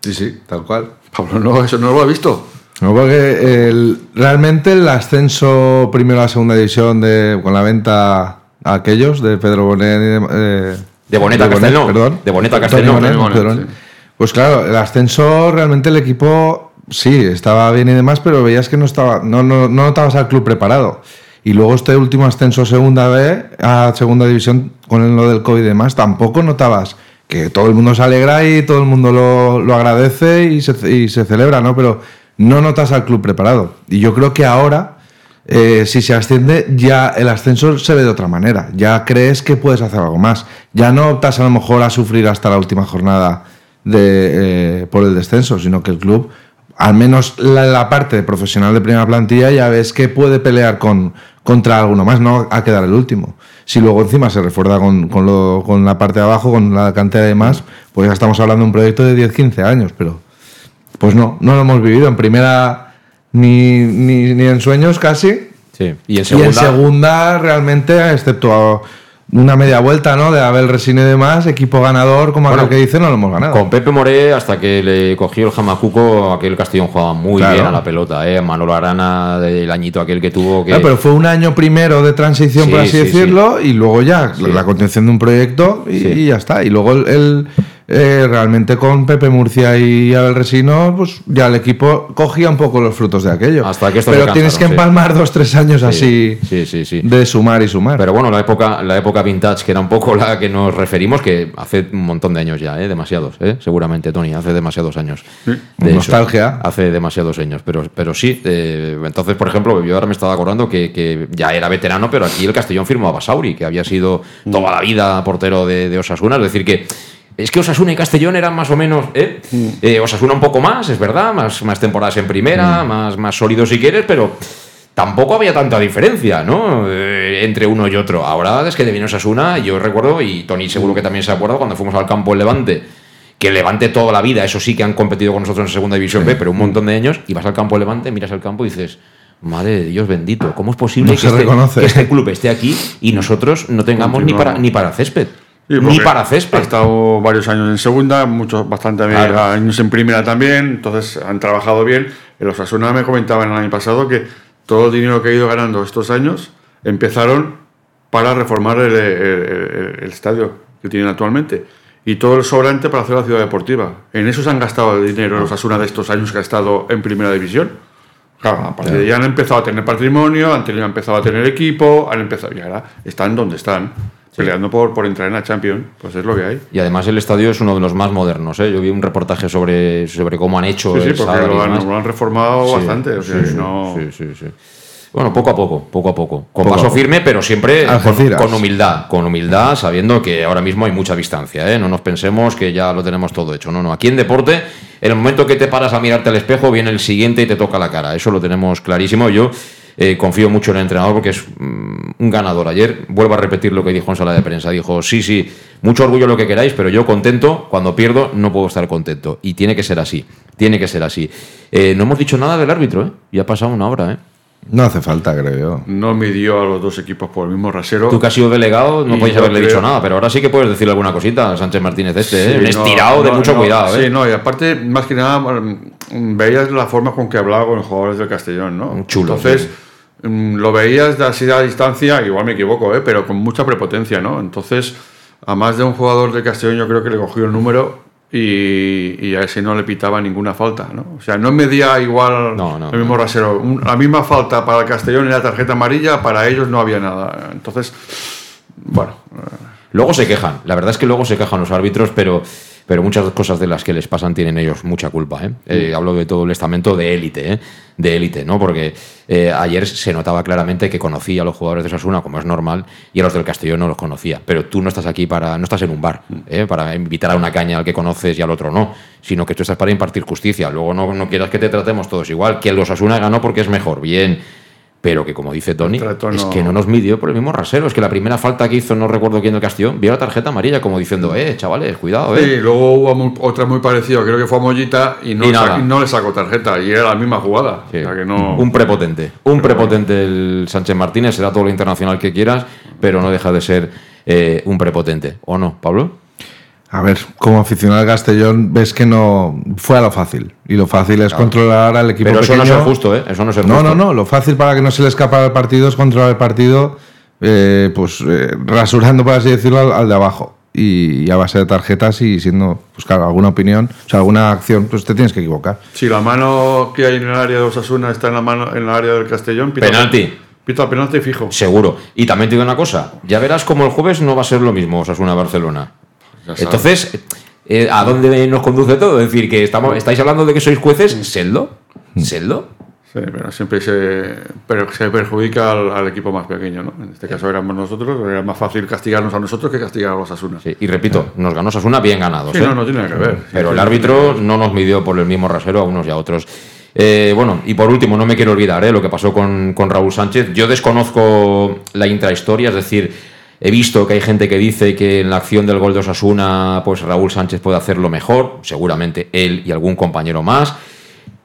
Sí, sí, tal cual. Pablo, no, eso no lo ha visto. No, porque el- realmente el ascenso primero a la segunda división de, con la venta aquellos de Pedro Bonet y de, eh, De Boneta a Castellón. perdón. De Boneta Castellón. Bonet, Bonet, sí. Pues claro, el ascenso realmente el equipo sí estaba bien y demás, pero veías que no estaba, no, no, no notabas al club preparado. Y luego este último ascenso a segunda B, a segunda división, con lo del COVID y demás, tampoco notabas que todo el mundo se alegra y todo el mundo lo, lo agradece y se, y se celebra, ¿no? Pero no notas al club preparado. Y yo creo que ahora, eh, si se asciende, ya el ascenso se ve de otra manera. Ya crees que puedes hacer algo más. Ya no optas a lo mejor a sufrir hasta la última jornada de, eh, por el descenso, sino que el club, al menos la, parte profesional de primera plantilla, ya ves que puede pelear con, contra alguno más, no a quedar el último. Si luego encima se refuerza con, con, lo- con la parte de abajo, con la cantidad de más, pues ya estamos hablando de un proyecto de 10-15 años, pero pues no, no lo hemos vivido en primera ni, ni, ni en sueños casi. Sí. Y en Y en segunda, segunda, realmente, excepto una media vuelta, ¿no? De Abel Resine y demás, equipo ganador, como Bueno, aquel que dice, no lo hemos ganado. Con Pepe Moré, hasta que le cogió el jamacuco, aquel Castellón jugaba muy Claro. bien a la pelota, ¿eh? Manolo Arana, del añito aquel que tuvo que... Claro, pero fue un año primero de transición, por Sí, así sí, decirlo, y luego ya la contención de un proyecto y, ya está. Y luego el, el, eh, realmente con Pepe Murcia y Abel Resino, pues ya el equipo cogía un poco los frutos de aquello. Hasta que estos pero tienes que cansaron, sí. empalmar dos, tres años así Sí, sí, sí. de sumar y sumar. Pero bueno, la época, la época vintage, que era un poco la que nos referimos, que hace un montón de años ya, ¿eh? demasiados, ¿eh? seguramente, Tony, hace demasiados años. De eso. Nostalgia. hace demasiados años, pero, pero sí. eh, entonces, por ejemplo, yo ahora me estaba acordando que, que ya era veterano, pero aquí el Castellón firmó a Basauri, que había sido toda la vida portero de, de Osasuna. Es decir, que es que Osasuna y Castellón eran más o menos. ¿eh? Eh, Osasuna un poco más, es verdad, más, más temporadas en primera, más, más sólidos si quieres, pero tampoco había tanta diferencia, ¿no? Eh, entre uno y otro. Ahora es que de vino Osasuna, yo recuerdo, y Tony seguro que también se acuerda, cuando fuimos al campo en Levante, que Levante toda la vida, eso sí que han competido con nosotros en Segunda División B, pero un montón de años, y vas al campo Levante, miras el campo y dices. Madre de Dios bendito, ¿cómo es posible No que, se este, que este club esté aquí y nosotros no tengamos ni para, ni para césped? Sí, ni para césped. Ha estado varios años en segunda, muchos bastante Claro. años en primera también, entonces han trabajado bien. El Osasuna me comentaban el año pasado que todo el dinero que ha ido ganando estos años empezaron para reformar el, el- el- el estadio que tienen actualmente. Y todo el sobrante para hacer la ciudad deportiva. En eso se han gastado el dinero el Osasuna de estos años que ha estado en primera división. Claro, a partir de ahí han empezado a tener patrimonio, han, tenido- han empezado a tener equipo, han empezado y ahora están donde están, peleando por, por entrar en la Champions. Pues es lo que hay. Y además el estadio es uno de los más modernos. ¿eh? Yo vi un reportaje sobre, sobre cómo han hecho Sí, sí, el porque lo han, demás. lo han reformado Sí, bastante. O sea, sí, sí, no... sí, sí, sí. Bueno, poco a poco, poco a poco. Con Poco paso poco. firme, pero siempre Algeciras. con humildad. Con humildad, sabiendo que ahora mismo hay mucha distancia. ¿eh? No nos pensemos que ya lo tenemos todo hecho. No, no. Aquí en deporte, en el momento que te paras a mirarte al espejo, viene el siguiente y te toca la cara. Eso lo tenemos clarísimo. Yo eh, confío mucho en el entrenador porque es mm, un ganador. Ayer vuelvo a repetir lo que dijo en sala de prensa. Dijo, sí, sí, mucho orgullo lo que queráis, pero yo contento, cuando pierdo no puedo estar contento. Y tiene que ser así. Tiene que ser así. Eh, no hemos dicho nada del árbitro, ¿eh? Ya ha pasado una hora, ¿eh? No hace falta, creo yo. no midió a los dos equipos por el mismo rasero. Tú que has sido delegado no Y podéis yo haberle creo- dicho nada, pero ahora sí que puedes decirle alguna cosita a Sánchez Martínez este, ¿eh? Sí, Un no, estirado de mucho no, cuidado, ¿eh? Sí, no, y aparte, más que nada, mm, veías la forma con que hablaba con los jugadores del Castellón, ¿no? Chulo, Entonces, sí. Mm, lo veías de así a distancia, igual me equivoco, ¿eh? pero con mucha prepotencia, ¿no? Entonces, a más de un jugador del Castellón, yo creo que le cogió el número y, y a ese no le pitaba ninguna falta, ¿no? O sea, no medía igual No, no, el mismo rasero. Un- la misma falta para el Castellón era tarjeta amarilla, para ellos no había nada. Entonces, bueno, Luego se quejan, la verdad es que luego se quejan los árbitros, pero, pero muchas cosas de las que les pasan tienen ellos mucha culpa. ¿eh? Eh, hablo de todo el estamento de élite, ¿eh? de élite, ¿no? Porque eh, ayer se notaba claramente que conocía a los jugadores de Sasuna, como es normal, y a los del Castellón no los conocía. Pero tú no estás aquí para, no estás en un bar, ¿eh? para invitar a una caña al que conoces y al otro no, sino que tú estás para impartir justicia. Luego no, no quieras que te tratemos todos igual, que el Osasuna ganó porque es mejor, bien. Pero que como dice Tony, es que no nos midió por el mismo rasero. Es que la primera falta que hizo, no recuerdo quién del Castellón, vio la tarjeta amarilla como diciendo, eh, chavales, cuidado, Sí, eh. luego hubo otra muy parecida, creo que fue a Mollita y no, Y le no sacó tarjeta y era la misma jugada. Sí. O sea que no... Un prepotente, un prepotente el Sánchez Martínez, será todo lo internacional que quieras, pero no deja de ser eh, un prepotente. ¿O no, Pablo? A ver, como aficionado al Castellón, ves que no fue a lo fácil. Y lo fácil es controlar al equipo Pero eso no es justo, ¿eh? Eso no es ser No, justo. no, no. Lo fácil para que no se le escapa el partido es controlar el partido, eh, pues eh, rasurando, por así decirlo, al, al de abajo. Y, y a base de tarjetas y siendo, pues claro, alguna opinión, o sea, alguna acción, pues te tienes que equivocar. Si la mano que hay en el área de Osasuna está en la mano en el área del Castellón, pita Penalti. Pita penalti fijo. Seguro. Y también te digo una cosa, ya verás como el jueves no va a ser lo mismo Osasuna-Barcelona. Entonces, eh, ¿a dónde nos conduce todo? Es decir, que estamos, estáis hablando de que sois jueces, sedlo, sedlo. Sí, pero siempre se, pero se perjudica al, al equipo más pequeño, ¿no? En este caso éramos nosotros, era más fácil castigarnos a nosotros que castigar a los Asuna. Sí, y repito, nos ganó Osasuna bien ganados. Sí, ¿eh? no, no tiene nada que ver. Pero Sí, el árbitro no nos midió por el mismo rasero a unos y a otros. Eh, bueno, y por último, no me quiero olvidar ¿eh? lo que pasó con, con Raúl Sánchez. Yo desconozco la intrahistoria, es decir, He visto que hay gente que dice que en la acción del gol de Osasuna, pues Raúl Sánchez puede hacerlo mejor, seguramente él y algún compañero más.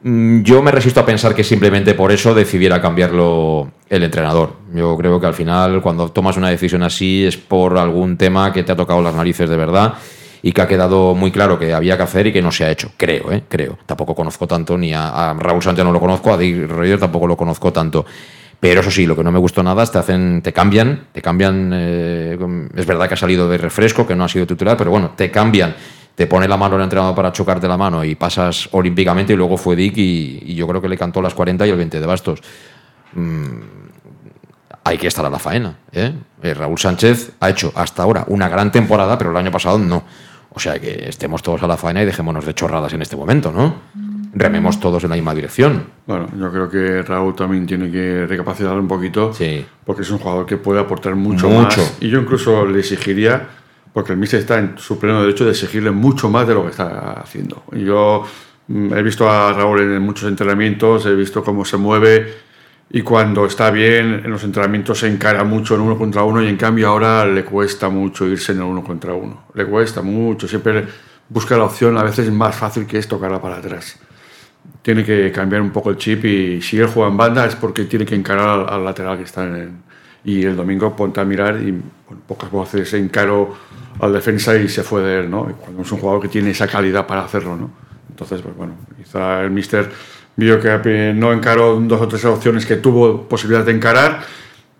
Mm, Yo me resisto a pensar que simplemente por eso decidiera cambiarlo el entrenador. Yo creo que al final, cuando tomas una decisión así, es por algún tema que te ha tocado las narices de verdad y que ha quedado muy claro que había que hacer y que no se ha hecho. Creo, ¿eh? Creo. Tampoco conozco tanto, ni a, Raúl Sánchez no lo conozco, a Dick Reuter tampoco lo conozco tanto. Pero eso sí, lo que no me gustó nada es te hacen, te cambian, te cambian. eh, es verdad que ha salido de refresco, que no ha sido titular, pero bueno, te cambian, te pone la mano el entrenador para chocarte la mano y pasas olímpicamente y luego fue Dick y, yo creo que le cantó las 40 y el 20 de bastos. Mm, hay que estar a la faena. ¿eh? Eh, Raúl Sánchez ha hecho hasta ahora una gran temporada, pero el año pasado no. O sea que estemos todos a la faena y dejémonos de chorradas en este momento, ¿no? Rememos todos en la misma dirección. Bueno, yo creo que Raúl también tiene que recapacitar un poquito, porque es un jugador que puede aportar mucho, Mucho. más. Y yo incluso le exigiría, porque el Mister está en su pleno derecho de exigirle mucho más de lo que está haciendo. Yo mm, he visto a Raúl en muchos entrenamientos, he visto cómo se mueve y cuando está bien en los entrenamientos se encara mucho en uno contra uno y en cambio ahora le cuesta mucho irse en el uno contra uno. Le cuesta mucho, siempre busca la opción, a veces es más fácil que es tocarla para atrás tiene que cambiar un poco el chip y si él juega en banda es porque tiene que encarar al, al lateral que está en el, y el domingo ponte a mirar y con pocas veces encaro al defensa y se fue de él, ¿no? Y cuando es un jugador que tiene esa calidad para hacerlo, ¿no? Entonces, pues bueno, quizá el míster vio que eh, no encaró dos o tres opciones que tuvo posibilidad de encarar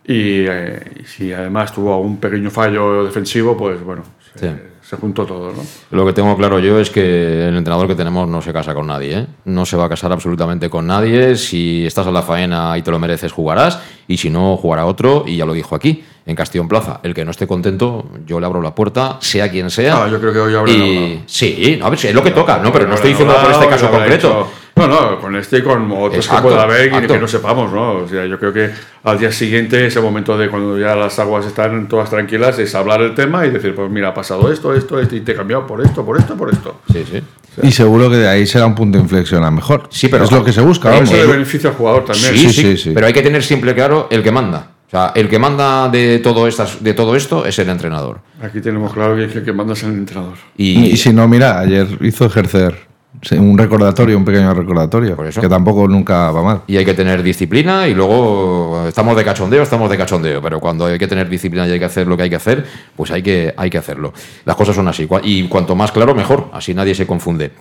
y, eh, y si además tuvo algún pequeño fallo defensivo, pues bueno, se, Sí. se juntó todo, ¿no? Lo que tengo claro yo es que el entrenador que tenemos no se casa con nadie. ¿eh? No se va a casar absolutamente con nadie. Si estás a la faena y te lo mereces, jugarás. Y si no, jugará otro. Y ya lo dijo aquí, en Castellón Plaza. El que no esté contento, yo le abro la puerta, sea quien sea. Ah, yo creo que hoy habrá y... Sí, a ver, es lo que toca, ¿no? Pero no estoy diciendo por este caso concreto. hecho- no, no, con este y con otros Exacto, que pueda haber y que no sepamos, ¿no? O sea, yo creo que al día siguiente, ese momento de cuando ya las aguas están todas tranquilas, es hablar el tema y decir, pues mira, ha pasado esto, esto, esto, y te he cambiado por esto, por esto, por esto. Sí, sí. Y seguro que de ahí será un punto de inflexión a mejor. Sí, pero es lo que se busca. Eso le beneficia al jugador también. Sí, sí, Pero hay que tener siempre claro el que manda. O sea, el que manda de todo, estas, de todo esto es el entrenador. Aquí tenemos claro que el que manda es el entrenador. Y, Y si no, mira, ayer hizo ejercer sí, un recordatorio, un pequeño recordatorio, que tampoco nunca va mal. Y hay que tener disciplina y luego estamos de cachondeo, estamos de cachondeo, pero cuando hay que tener disciplina y hay que hacer lo que hay que hacer, pues hay que, hay que hacerlo. Las cosas son así. Y cuanto más claro, mejor. Así nadie se confunde.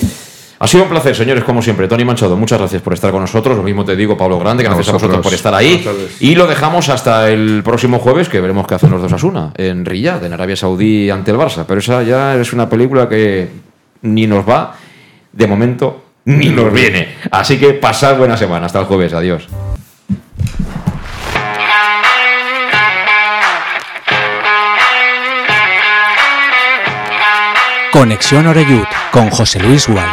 Ha sido un placer, señores, como siempre. Tony Manchado, muchas gracias por estar con nosotros. Lo mismo te digo, Pablo Grande, gracias a vosotros. vosotros por estar ahí. Y lo dejamos hasta el próximo jueves, que veremos qué hacen los dos Asuna, en Riyadh, en Arabia Saudí, ante el Barça. Pero esa ya es una película que ni nos va, de momento, ni nos viene. Así que pasad buena semana. Hasta el jueves. Adiós. Conexión Oreyud con José Luis Gual.